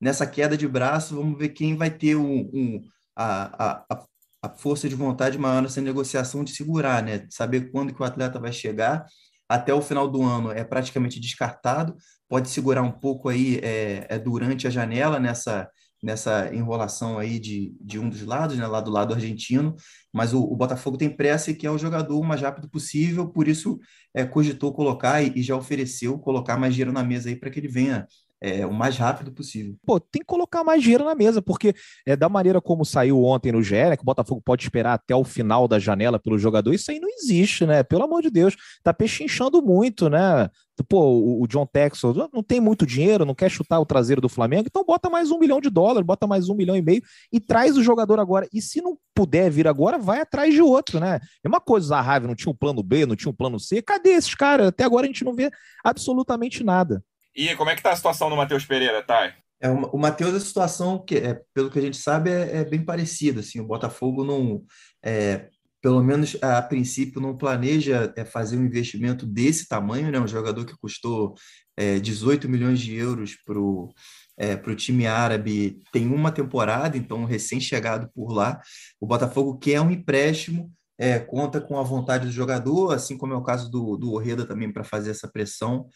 nessa queda de braço, vamos ver quem vai ter um, um a, a, a força de vontade maior nessa negociação de segurar, né? Saber quando que o atleta vai chegar. Até o final do ano é praticamente descartado, pode segurar um pouco aí é, é durante a janela nessa nessa enrolação aí de, de um dos lados, né, lá do lado argentino, mas o, o Botafogo tem pressa e quer o jogador o mais rápido possível, por isso é, cogitou colocar e, e já ofereceu colocar mais dinheiro na mesa aí para que ele venha é, o mais rápido possível. Pô, tem que colocar mais dinheiro na mesa, porque é da maneira como saiu ontem no GE, né, que o Botafogo pode esperar até o final da janela pelo jogador, isso aí não existe, né? Pelo amor de Deus, tá pechinchando muito, né? Pô, o, John Texas não tem muito dinheiro, não quer chutar o traseiro do Flamengo, então bota mais um milhão de dólares, bota mais um milhão e meio e traz o jogador agora. E se não puder vir agora, vai atrás de outro, né? É uma coisa, a raiva não tinha um plano B, não tinha um plano C. Cadê esses caras? Até agora a gente não vê absolutamente nada. E como é que tá a situação do Matheus Pereira, Thay? É, o Matheus, a situação, que é, pelo que a gente sabe, é, é bem parecida. Assim, o Botafogo não, é, pelo menos a princípio, não planeja é, fazer um investimento desse tamanho, né? Um jogador que custou é, 18 milhões de euros para o é, time árabe tem uma temporada, então recém-chegado por lá. O Botafogo quer um empréstimo, é, conta com a vontade do jogador, assim como é o caso do, do Orreda também para fazer essa pressão,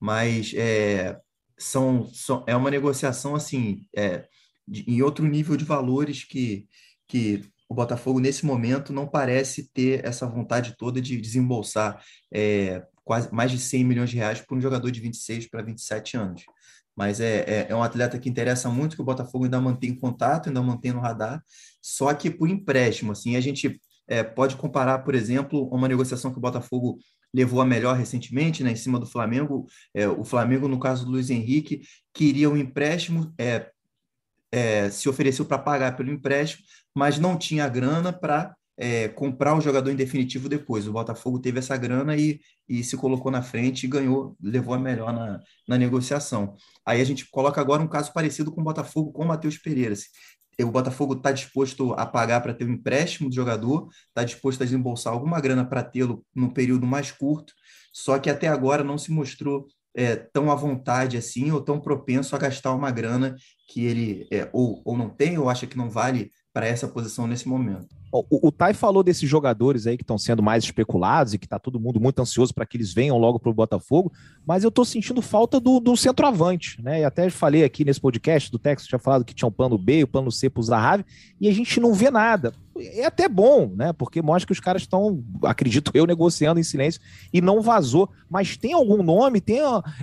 mas é, são, são, é uma negociação assim é, de, em outro nível de valores que, que o Botafogo nesse momento não parece ter essa vontade toda de desembolsar é, quase mais de 100 milhões de reais por um jogador de 26 para 27 anos. Mas é, é, é, um atleta que interessa muito, que o Botafogo ainda mantém contato, ainda mantém no radar, só que por empréstimo. Assim, a gente é, pode comparar, por exemplo, uma negociação que o Botafogo levou a melhor recentemente, né, em cima do Flamengo. É, o Flamengo, no caso do Luiz Henrique, queria um empréstimo, é, é, se ofereceu para pagar pelo empréstimo, mas não tinha grana para é, comprar o jogador em definitivo depois. O Botafogo teve essa grana e, e se colocou na frente e ganhou, levou a melhor na, na negociação. Aí a gente coloca agora um caso parecido com o Botafogo com o Matheus Pereira. O Botafogo está disposto a pagar para ter um empréstimo do jogador, está disposto a desembolsar alguma grana para tê-lo no período mais curto, só que até agora não se mostrou é, tão à vontade assim ou tão propenso a gastar uma grana que ele é, ou, ou não tem ou acha que não vale para essa posição nesse momento. O, o Tai falou desses jogadores aí que estão sendo mais especulados e que está todo mundo muito ansioso para que eles venham logo para o Botafogo, mas eu estou sentindo falta do, do centroavante, né? E até falei aqui nesse podcast do Texas, tinha falado que tinha um plano B, o um plano C para o Zahavi, e a gente não vê nada. É até bom, né? Porque mostra que os caras estão, acredito eu, negociando em silêncio e não vazou. Mas tem algum nome, tem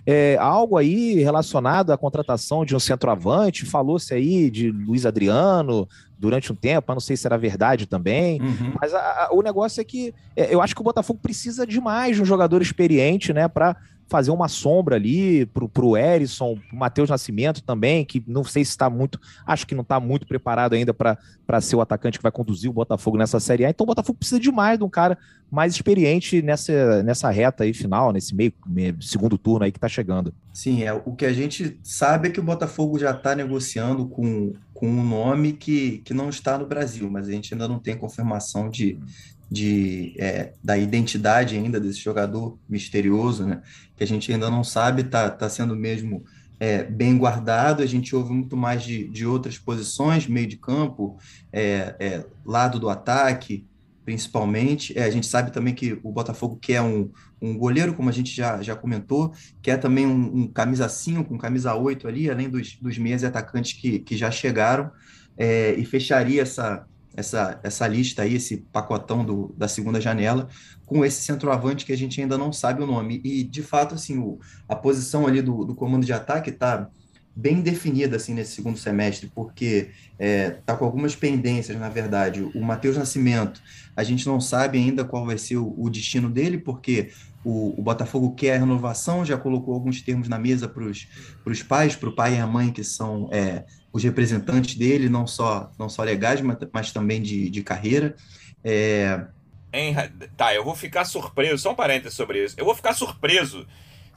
é, algo aí relacionado à contratação de um centroavante? Falou-se aí de Luiz Adriano, durante um tempo, não sei se era verdade também, uhum. mas a, a, o negócio é que é, eu acho que o Botafogo precisa demais de um jogador experiente, né, para fazer uma sombra ali pro, pro Erisson, pro Matheus Nascimento também, que não sei se está muito, acho que não está muito preparado ainda para ser o atacante que vai conduzir o Botafogo nessa Série A. Então o Botafogo precisa demais de um cara mais experiente nessa, nessa reta aí final, nesse meio, meio segundo turno aí que está chegando. Sim, é o que a gente sabe é que o Botafogo já está negociando com, com um nome que, que não está no Brasil, mas a gente ainda não tem confirmação de, de, é, da identidade ainda desse jogador misterioso, né? Que a gente ainda não sabe, está tá sendo mesmo é, bem guardado. A gente ouve muito mais de, de outras posições, meio de campo, é, é lado do ataque, principalmente. É, a gente sabe também que o Botafogo quer um, um goleiro, como a gente já, já comentou, quer também um, um camisa 5, um camisa 8 ali, além dos, dos meias e atacantes que, que já chegaram, é, e fecharia essa essa, essa lista aí, esse pacotão do, da segunda janela, com esse centroavante que a gente ainda não sabe o nome. E, de fato, assim, o, a posição ali do, do comando de ataque está bem definida assim nesse segundo semestre, porque está é, tá com algumas pendências, na verdade. O Matheus Nascimento, a gente não sabe ainda qual vai ser o, o destino dele, porque o, o, Botafogo quer a renovação, já colocou alguns termos na mesa para os pais, para o pai e a mãe, que são é, os representantes dele, não só, não só legais, mas, mas também de, de carreira. É... Tá, eu vou ficar surpreso, só um parênteses sobre isso. Eu vou ficar surpreso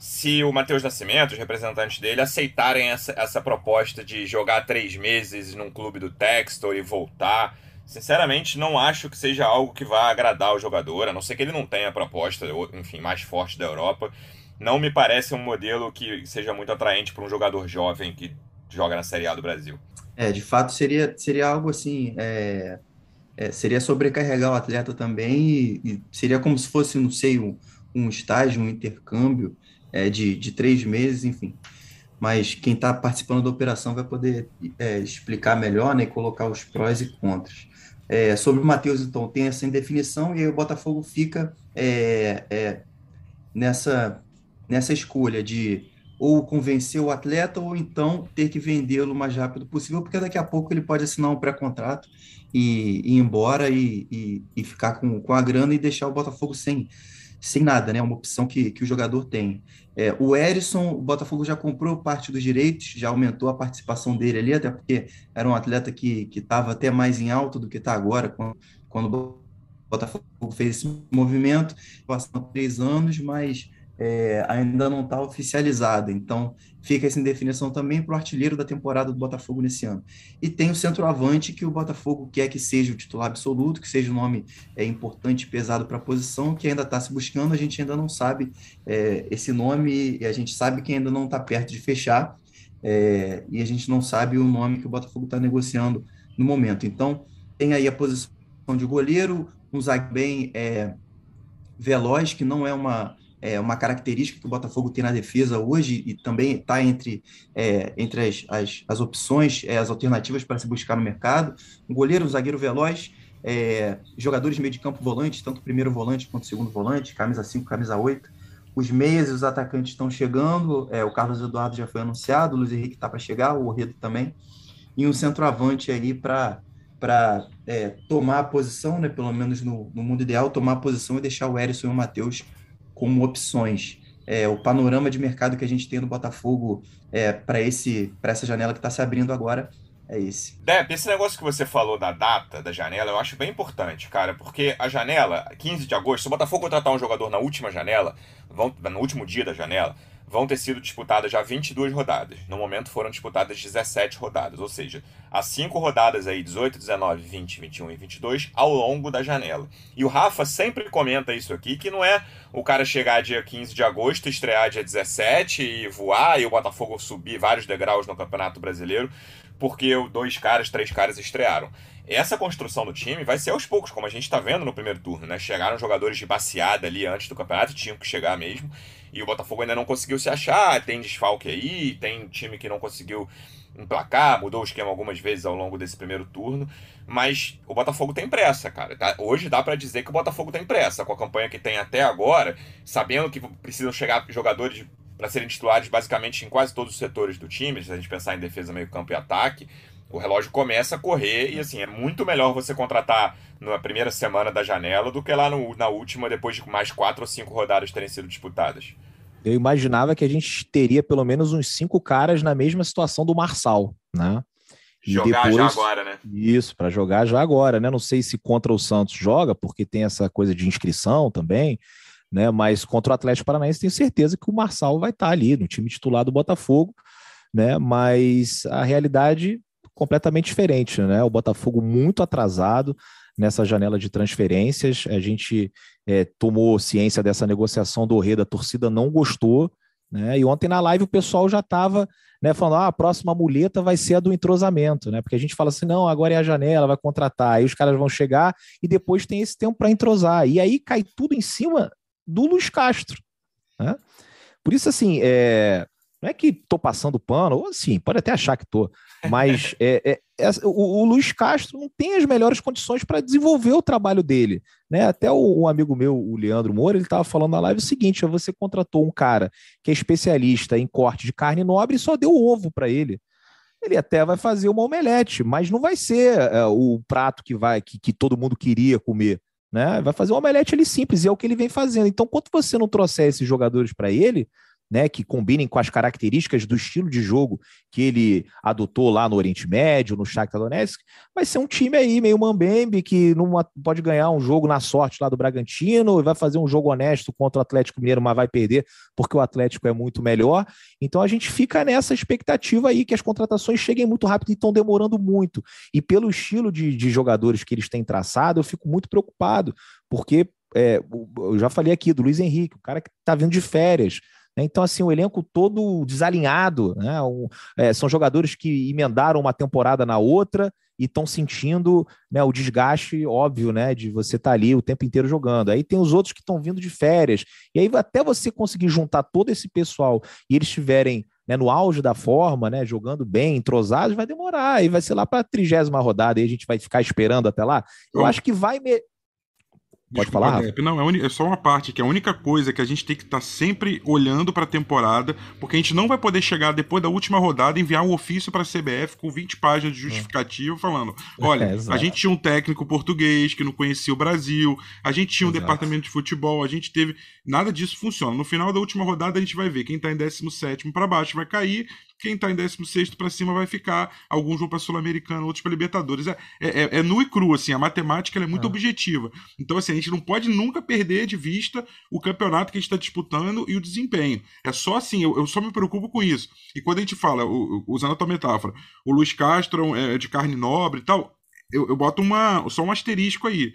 se o Matheus Nascimento, os representantes dele, aceitarem essa, essa proposta de jogar três meses num clube do Textor e voltar. Sinceramente, não acho que seja algo que vá agradar o jogador, a não ser que ele não tenha a proposta, enfim, mais forte da Europa. Não me parece um modelo que seja muito atraente para um jogador jovem que joga na Série A do Brasil. É, de fato seria, seria algo assim, é, é, seria sobrecarregar o atleta também e, e, seria como se fosse, não sei, um, um estágio, um intercâmbio é, de, de três meses, enfim. Mas quem está participando da operação vai poder é, explicar melhor né, e colocar os prós e contras. É, sobre o Matheus, então, tem essa indefinição e aí o Botafogo fica é, nessa, nessa escolha de ou convencer o atleta, ou então ter que vendê-lo o mais rápido possível, porque daqui a pouco ele pode assinar um pré-contrato e, e, ir embora e, e, e, ficar com, com a grana e deixar o Botafogo sem, sem nada, né? Uma opção que, que o jogador tem. É, o Erisson, o Botafogo já comprou parte dos direitos, já aumentou a participação dele ali, até porque era um atleta que estava até mais em alta do que está agora, quando, quando o Botafogo fez esse movimento, passaram três anos, mas é, ainda não está oficializada. Então, fica essa indefinição também para o artilheiro da temporada do Botafogo nesse ano. E tem o centroavante, que o Botafogo quer que seja o titular absoluto, que seja um nome é, importante pesado para a posição, que ainda está se buscando. A gente ainda não sabe é, esse nome e a gente sabe que ainda não está perto de fechar. é, e a gente não sabe o nome que o Botafogo está negociando no momento. Então, tem aí a posição de goleiro, um zagueiro bem é, veloz, que não é uma, é uma característica que o Botafogo tem na defesa hoje e também está entre, é, entre as, as, as opções, é, as alternativas para se buscar no mercado. Um goleiro, um zagueiro veloz, é, jogadores meio de campo volantes, tanto primeiro volante quanto segundo volante, camisa 5, camisa 8. Os meias e os atacantes estão chegando, é, o Carlos Eduardo já foi anunciado, o Luiz Henrique está para chegar, o Orredo também, e um centroavante aí para para é, tomar a posição, né, pelo menos no, no, mundo ideal, tomar a posição e deixar o Erisson e o Matheus como opções. É, o panorama de mercado que a gente tem no Botafogo é, para essa janela que está se abrindo agora é esse. Deb, esse negócio que você falou da data da janela, eu acho bem importante, cara, porque a janela, 15 de agosto, se o Botafogo contratar um jogador na última janela, vão, no último dia da janela, vão ter sido disputadas já 22 rodadas. No momento foram disputadas 17 rodadas, ou seja, as 5 rodadas aí, 18, 19, 20, 21 e 22, ao longo da janela. E o Rafa sempre comenta isso aqui, que não é o cara chegar dia 15 de agosto, estrear dia 17 e voar, e o Botafogo subir vários degraus no Campeonato Brasileiro, porque dois caras, três caras estrearam. Essa construção do time vai ser aos poucos, como a gente está vendo no primeiro turno, né? Chegaram jogadores de baseada ali antes do campeonato, tinham que chegar mesmo. E o Botafogo ainda não conseguiu se achar, tem desfalque aí, tem time que não conseguiu emplacar, mudou o esquema algumas vezes ao longo desse primeiro turno, mas o Botafogo tem pressa, cara. Tá? Hoje dá para dizer que o Botafogo tem pressa, com a campanha que tem até agora, sabendo que precisam chegar jogadores para serem titulares basicamente em quase todos os setores do time, se a gente pensar em defesa, meio campo e ataque, o relógio começa a correr e assim, é muito melhor você contratar na primeira semana da janela do que lá no, na última, depois de mais quatro ou cinco rodadas terem sido disputadas. Eu imaginava que a gente teria pelo menos uns cinco caras na mesma situação do Marçal, né? E jogar depois, já agora, né? Isso, para jogar já agora, né? Não sei se contra o Santos joga, porque tem essa coisa de inscrição também, né? Mas contra o Atlético Paranaense tenho certeza que o Marçal vai estar ali no time titular do Botafogo, né? Mas a realidade completamente diferente, né? O Botafogo muito atrasado, nessa janela de transferências. A gente é, tomou ciência dessa negociação do Rei, a torcida não gostou. Né? E ontem na live o pessoal já estava né, falando: ah, a próxima muleta vai ser a do entrosamento, né? Porque a gente fala assim: não, agora é a janela, vai contratar. Aí os caras vão chegar e depois tem esse tempo para entrosar. E aí cai tudo em cima do Luiz Castro. Né? Por isso, assim, é, não é que estou passando pano, ou assim, pode até achar que estou, mas é, é, é, o, o, Luiz Castro não tem as melhores condições para desenvolver o trabalho dele. Né? Até o, um amigo meu, o Leandro Moura, ele estava falando na live o seguinte: você contratou um cara que é especialista em corte de carne nobre e só deu ovo para ele. Ele até vai fazer uma omelete, mas não vai ser é, o prato que vai que, que todo mundo queria comer. Né? Vai fazer uma omelete ali simples, e é o que ele vem fazendo. Então, quando você não trouxer esses jogadores para ele, né, que combinem com as características do estilo de jogo que ele adotou lá no Oriente Médio, no Shakhtar Donetsk, vai ser um time aí meio mambembe que não pode ganhar um jogo na sorte lá do Bragantino e vai fazer um jogo honesto contra o Atlético Mineiro, mas vai perder porque o Atlético é muito melhor. Então a gente fica nessa expectativa aí que as contratações cheguem muito rápido e estão demorando muito. E pelo estilo de, de jogadores que eles têm traçado, eu fico muito preocupado, porque é, eu já falei aqui do Luiz Henrique, o cara que está vindo de férias? Então, assim, o elenco todo desalinhado. Né? Um, é, são jogadores que emendaram uma temporada na outra e estão sentindo né, o desgaste óbvio né, de você estar tá ali o tempo inteiro jogando. Aí tem os outros que estão vindo de férias. E aí, até você conseguir juntar todo esse pessoal e eles estiverem né, no auge da forma, né, jogando bem, entrosados, vai demorar. E vai ser lá para a trigésima rodada e a gente vai ficar esperando até lá. Eu acho que vai. Pode Desculpa, falar, Rafa? Não, é, é, só uma parte, que é a única coisa que a gente tem que estar tá sempre olhando para a temporada, porque a gente não vai poder chegar depois da última rodada e enviar um ofício para a CBF com 20 páginas de justificativa é. falando: olha, é, a gente tinha um técnico português que não conhecia o Brasil, a gente tinha um exato. departamento de futebol, a gente teve. Nada disso funciona. No final da última rodada, a gente vai ver quem está em 17 para baixo vai cair quem está em 16 para cima vai ficar. Alguns vão para Sul-Americana, outros para Libertadores. É, é, é, nu e cru, assim. A matemática é muito é. objetiva. Então, assim, a gente não pode nunca perder de vista o campeonato que a gente está disputando e o desempenho. É só assim, eu, eu, só me preocupo com isso. E quando a gente fala, o, usando a tua metáfora, o Luiz Castro é de carne nobre e tal, eu, eu boto uma, só um asterisco aí.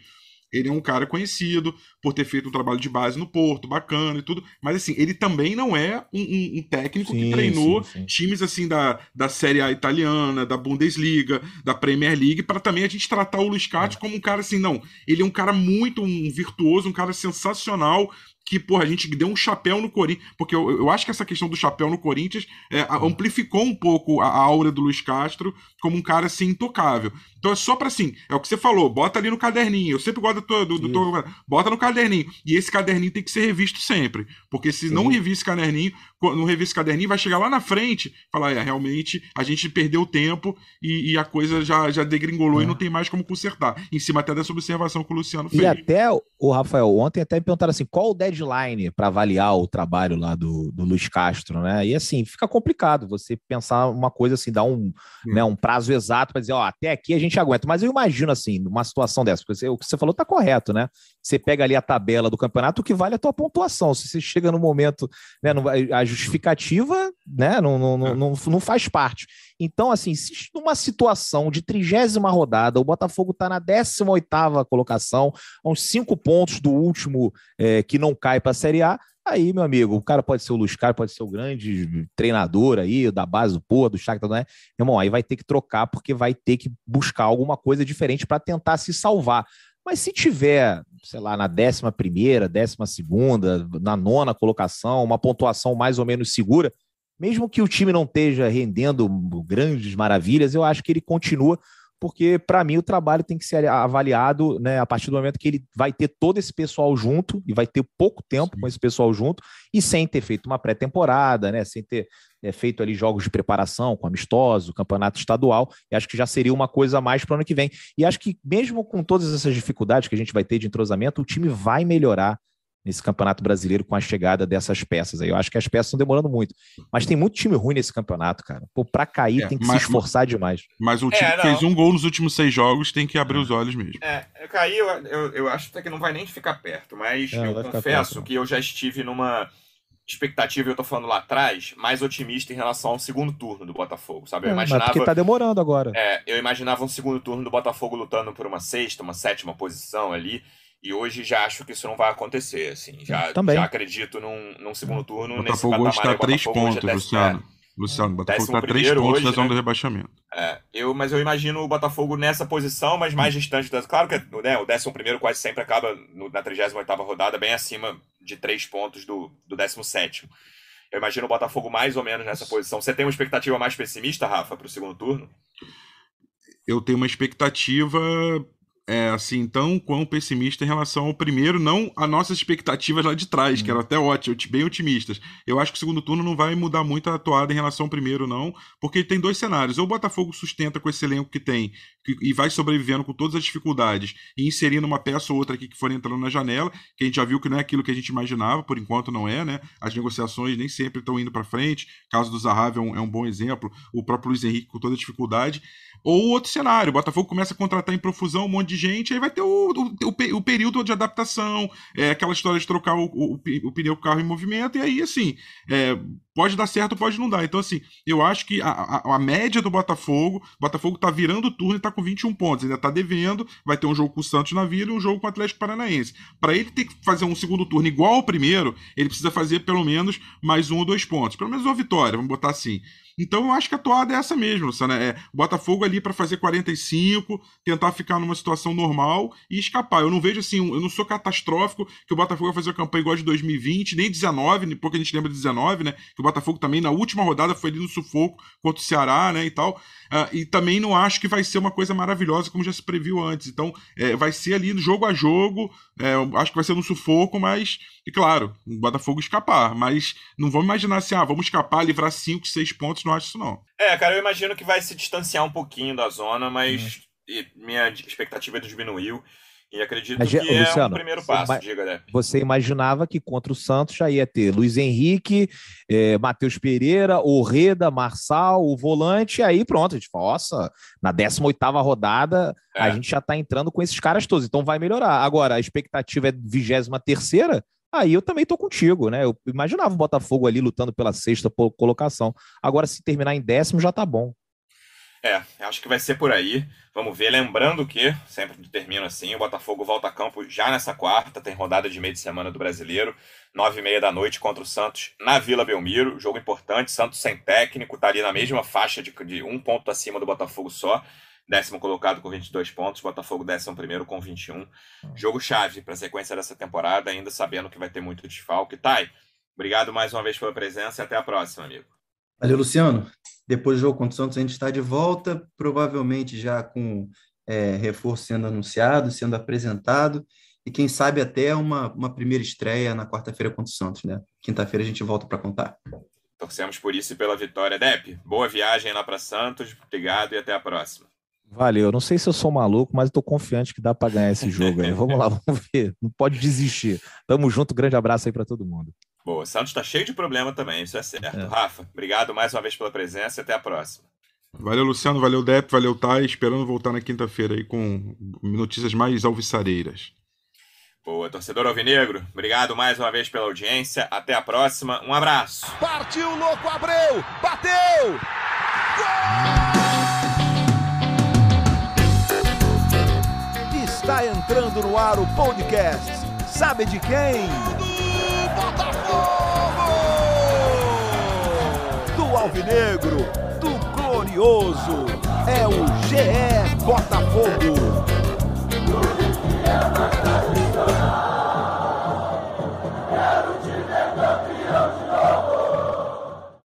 Ele é um cara conhecido por ter feito um trabalho de base no Porto, bacana e tudo. Mas assim, ele também não é um, um, um técnico sim, que treinou sim, sim. times assim da, da Série A italiana, da Bundesliga, da Premier League, para também a gente tratar o Luiz é. como um cara assim, não. Ele é um cara muito um virtuoso, um cara sensacional que, porra, a gente deu um chapéu no Corinthians. Porque eu, eu acho que essa questão do chapéu no Corinthians é, amplificou um pouco a, a, aura do Luiz Castro como um cara assim intocável. Então é só para assim, é o que você falou, bota ali no caderninho. Eu sempre gosto do, do, do, do bota no caderninho. E esse caderninho tem que ser revisto sempre. Porque se Sim. não revir esse caderninho, não revir esse caderninho, vai chegar lá na frente falar, é, realmente a gente perdeu tempo e, e a coisa já, já degringolou é. e não tem mais como consertar. Em cima até dessa observação que o Luciano fez. E até o Rafael, ontem até me perguntaram assim, qual o deadline para avaliar o trabalho lá do, do Luiz Castro, né? E assim, fica complicado você pensar uma coisa assim, dar um, hum. né, um prazo exato para dizer, ó, até aqui a gente aguenta. Mas eu imagino, assim, numa situação dessa, porque você, o que você falou está correto, né? Você pega ali a tabela do campeonato, o que vale é a tua pontuação. Se você chega no momento, né, a justificativa, né, não, não, não, não, não faz parte. Então, assim, se numa situação de trigésima rodada, o Botafogo está na 18 oitava colocação, uns cinco pontos do último é, que não cai para a Série A, Aí, meu amigo, o cara pode ser o Luiz Carlos, pode ser o grande treinador aí, da base do Pô, do Shakhtar, né? Irmão, aí vai ter que trocar porque vai ter que buscar alguma coisa diferente para tentar se salvar. Mas se tiver, sei lá, na décima primeira, décima segunda, na nona colocação, uma pontuação mais ou menos segura, mesmo que o time não esteja rendendo grandes maravilhas, eu acho que ele continua porque para mim o trabalho tem que ser avaliado né, a partir do momento que ele vai ter todo esse pessoal junto e vai ter pouco tempo Sim. com esse pessoal junto e sem ter feito uma pré-temporada, né, sem ter é, feito ali jogos de preparação com amistoso, campeonato estadual, e acho que já seria uma coisa a mais para o ano que vem. E acho que mesmo com todas essas dificuldades que a gente vai ter de entrosamento, o time vai melhorar nesse Campeonato Brasileiro com a chegada dessas peças aí. Eu acho que as peças estão demorando muito. Mas tem muito time ruim nesse campeonato, cara. Pô, pra cair é, tem que mas, se esforçar demais. Mas o time é, que fez um gol nos últimos seis jogos tem que abrir os olhos mesmo. É, cair eu, eu, eu acho até que não vai nem ficar perto, mas é, eu confesso perto, que eu já estive numa expectativa, eu tô falando lá atrás, mais otimista em relação ao segundo turno do Botafogo, sabe? Eu é, imaginava. Mas porque tá demorando agora. É, eu imaginava um segundo turno do Botafogo lutando por uma sexta, uma sétima posição ali. E hoje já acho que isso não vai acontecer, assim. Já, Também. já acredito num, num segundo turno. O Botafogo hoje está a três pontos, Luciano. É, Luciano, o Botafogo está a três pontos hoje, da zona né? do rebaixamento. É, eu, mas eu imagino o Botafogo nessa posição, mas mais distante das. Claro que né, o 11 quase sempre acaba no, na 38 rodada, bem acima de três pontos do, do 17. Eu imagino o Botafogo mais ou menos nessa posição. Você tem uma expectativa mais pessimista, Rafa, para o segundo turno? Eu tenho uma expectativa é, assim tão quão pessimista em relação ao primeiro, não a nossas expectativas lá de trás, que eram até ótimas, bem otimistas. Eu acho que o segundo turno não vai mudar muito a atuada em relação ao primeiro, não, porque tem dois cenários. Ou o Botafogo sustenta com esse elenco que tem que, e vai sobrevivendo com todas as dificuldades e inserindo uma peça ou outra aqui que for entrando na janela, que a gente já viu que não é aquilo que a gente imaginava, por enquanto não é, né? As negociações nem sempre estão indo para frente. O caso do Zahavi é um, é um bom exemplo, o próprio Luiz Henrique com toda a dificuldade. Ou outro cenário, o Botafogo começa a contratar em profusão um monte de gente, aí vai ter o, o, o, o período de adaptação, é, aquela história de trocar o, o, o pneu carro em movimento, e aí, assim, é, pode dar certo, pode não dar. Então, assim, eu acho que a, a, a média do Botafogo, o Botafogo tá virando o turno e tá com 21 pontos, ainda tá devendo, vai ter um jogo com o Santos na Vila e um jogo com o Atlético Paranaense. Para ele ter que fazer um segundo turno igual ao primeiro, ele precisa fazer pelo menos mais um ou dois pontos, pelo menos uma vitória, vamos botar assim. Então eu acho que a toada é essa mesmo, Luciano. É o Botafogo ali para fazer 45, tentar ficar numa situação normal e escapar. Eu não vejo assim, eu não sou catastrófico que o Botafogo vai fazer a campanha igual de 2020, nem 19, porque a gente lembra de 19, né? Que o Botafogo também na última rodada foi ali no sufoco contra o Ceará, né? E tal. Uh, e também não acho que vai ser uma coisa maravilhosa como já se previu antes. Então, é, vai ser ali jogo a jogo. É, acho que vai ser no sufoco, mas, e claro, o Botafogo escapar. Mas não vamos imaginar assim, ah, vamos escapar, livrar 5, 6 pontos, não acho isso não. É, cara, eu imagino que vai se distanciar um pouquinho da zona, mas hum. minha expectativa diminuiu. E acredito Mas, que Luciano, é um primeiro passo, diga, né? Você imaginava que contra o Santos já ia ter Luiz Henrique, eh, Matheus Pereira, Orreda, Marçal, o volante, e aí pronto, a gente fala, nossa, na 18 rodada é. a gente já está entrando com esses caras todos, então vai melhorar. Agora, a expectativa é 23 terceira, aí eu também tô contigo, né? Eu imaginava o Botafogo ali lutando pela sexta colocação. Agora, se terminar em décimo, já tá bom. É, acho que vai ser por aí. Vamos ver. Lembrando que, sempre termino assim, o Botafogo volta a campo já nessa quarta, tem rodada de meio de semana do Brasileiro, nove e meia da noite contra o Santos na Vila Belmiro. Jogo importante, Santos sem técnico, tá ali na mesma faixa de, de um ponto acima do Botafogo só. Décimo colocado com 22 pontos, Botafogo décimo primeiro com 21. Jogo chave para a sequência dessa temporada, ainda sabendo que vai ter muito desfalque. Tai, obrigado mais uma vez pela presença e até a próxima, amigo. Valeu, Luciano. Depois do jogo contra o Santos, a gente está de volta, provavelmente já com é, reforço sendo anunciado, sendo apresentado, e quem sabe até uma, uma primeira estreia na quarta-feira contra o Santos, né? Quinta-feira a gente volta para contar. Torcemos por isso e pela vitória. Dep, boa viagem lá para Santos, obrigado e até a próxima. Valeu. Não sei se eu sou maluco, mas estou confiante que dá para ganhar esse jogo aí. Vamos lá, vamos ver. Não pode desistir. Tamo junto, grande abraço aí para todo mundo. Boa, Santos está cheio de problema também, isso é certo. É. Rafa, obrigado mais uma vez pela presença e até a próxima. Valeu, Luciano, valeu, Dep, valeu, Thay. Esperando voltar na quinta-feira aí com notícias mais alvissareiras. Boa, torcedor alvinegro, obrigado mais uma vez pela audiência. Até a próxima, um abraço. Partiu, louco, Abreu, bateu! Gol! Está entrando no ar o podcast. Sabe de quem? Alvinegro, do Glorioso, é o GE Botafogo.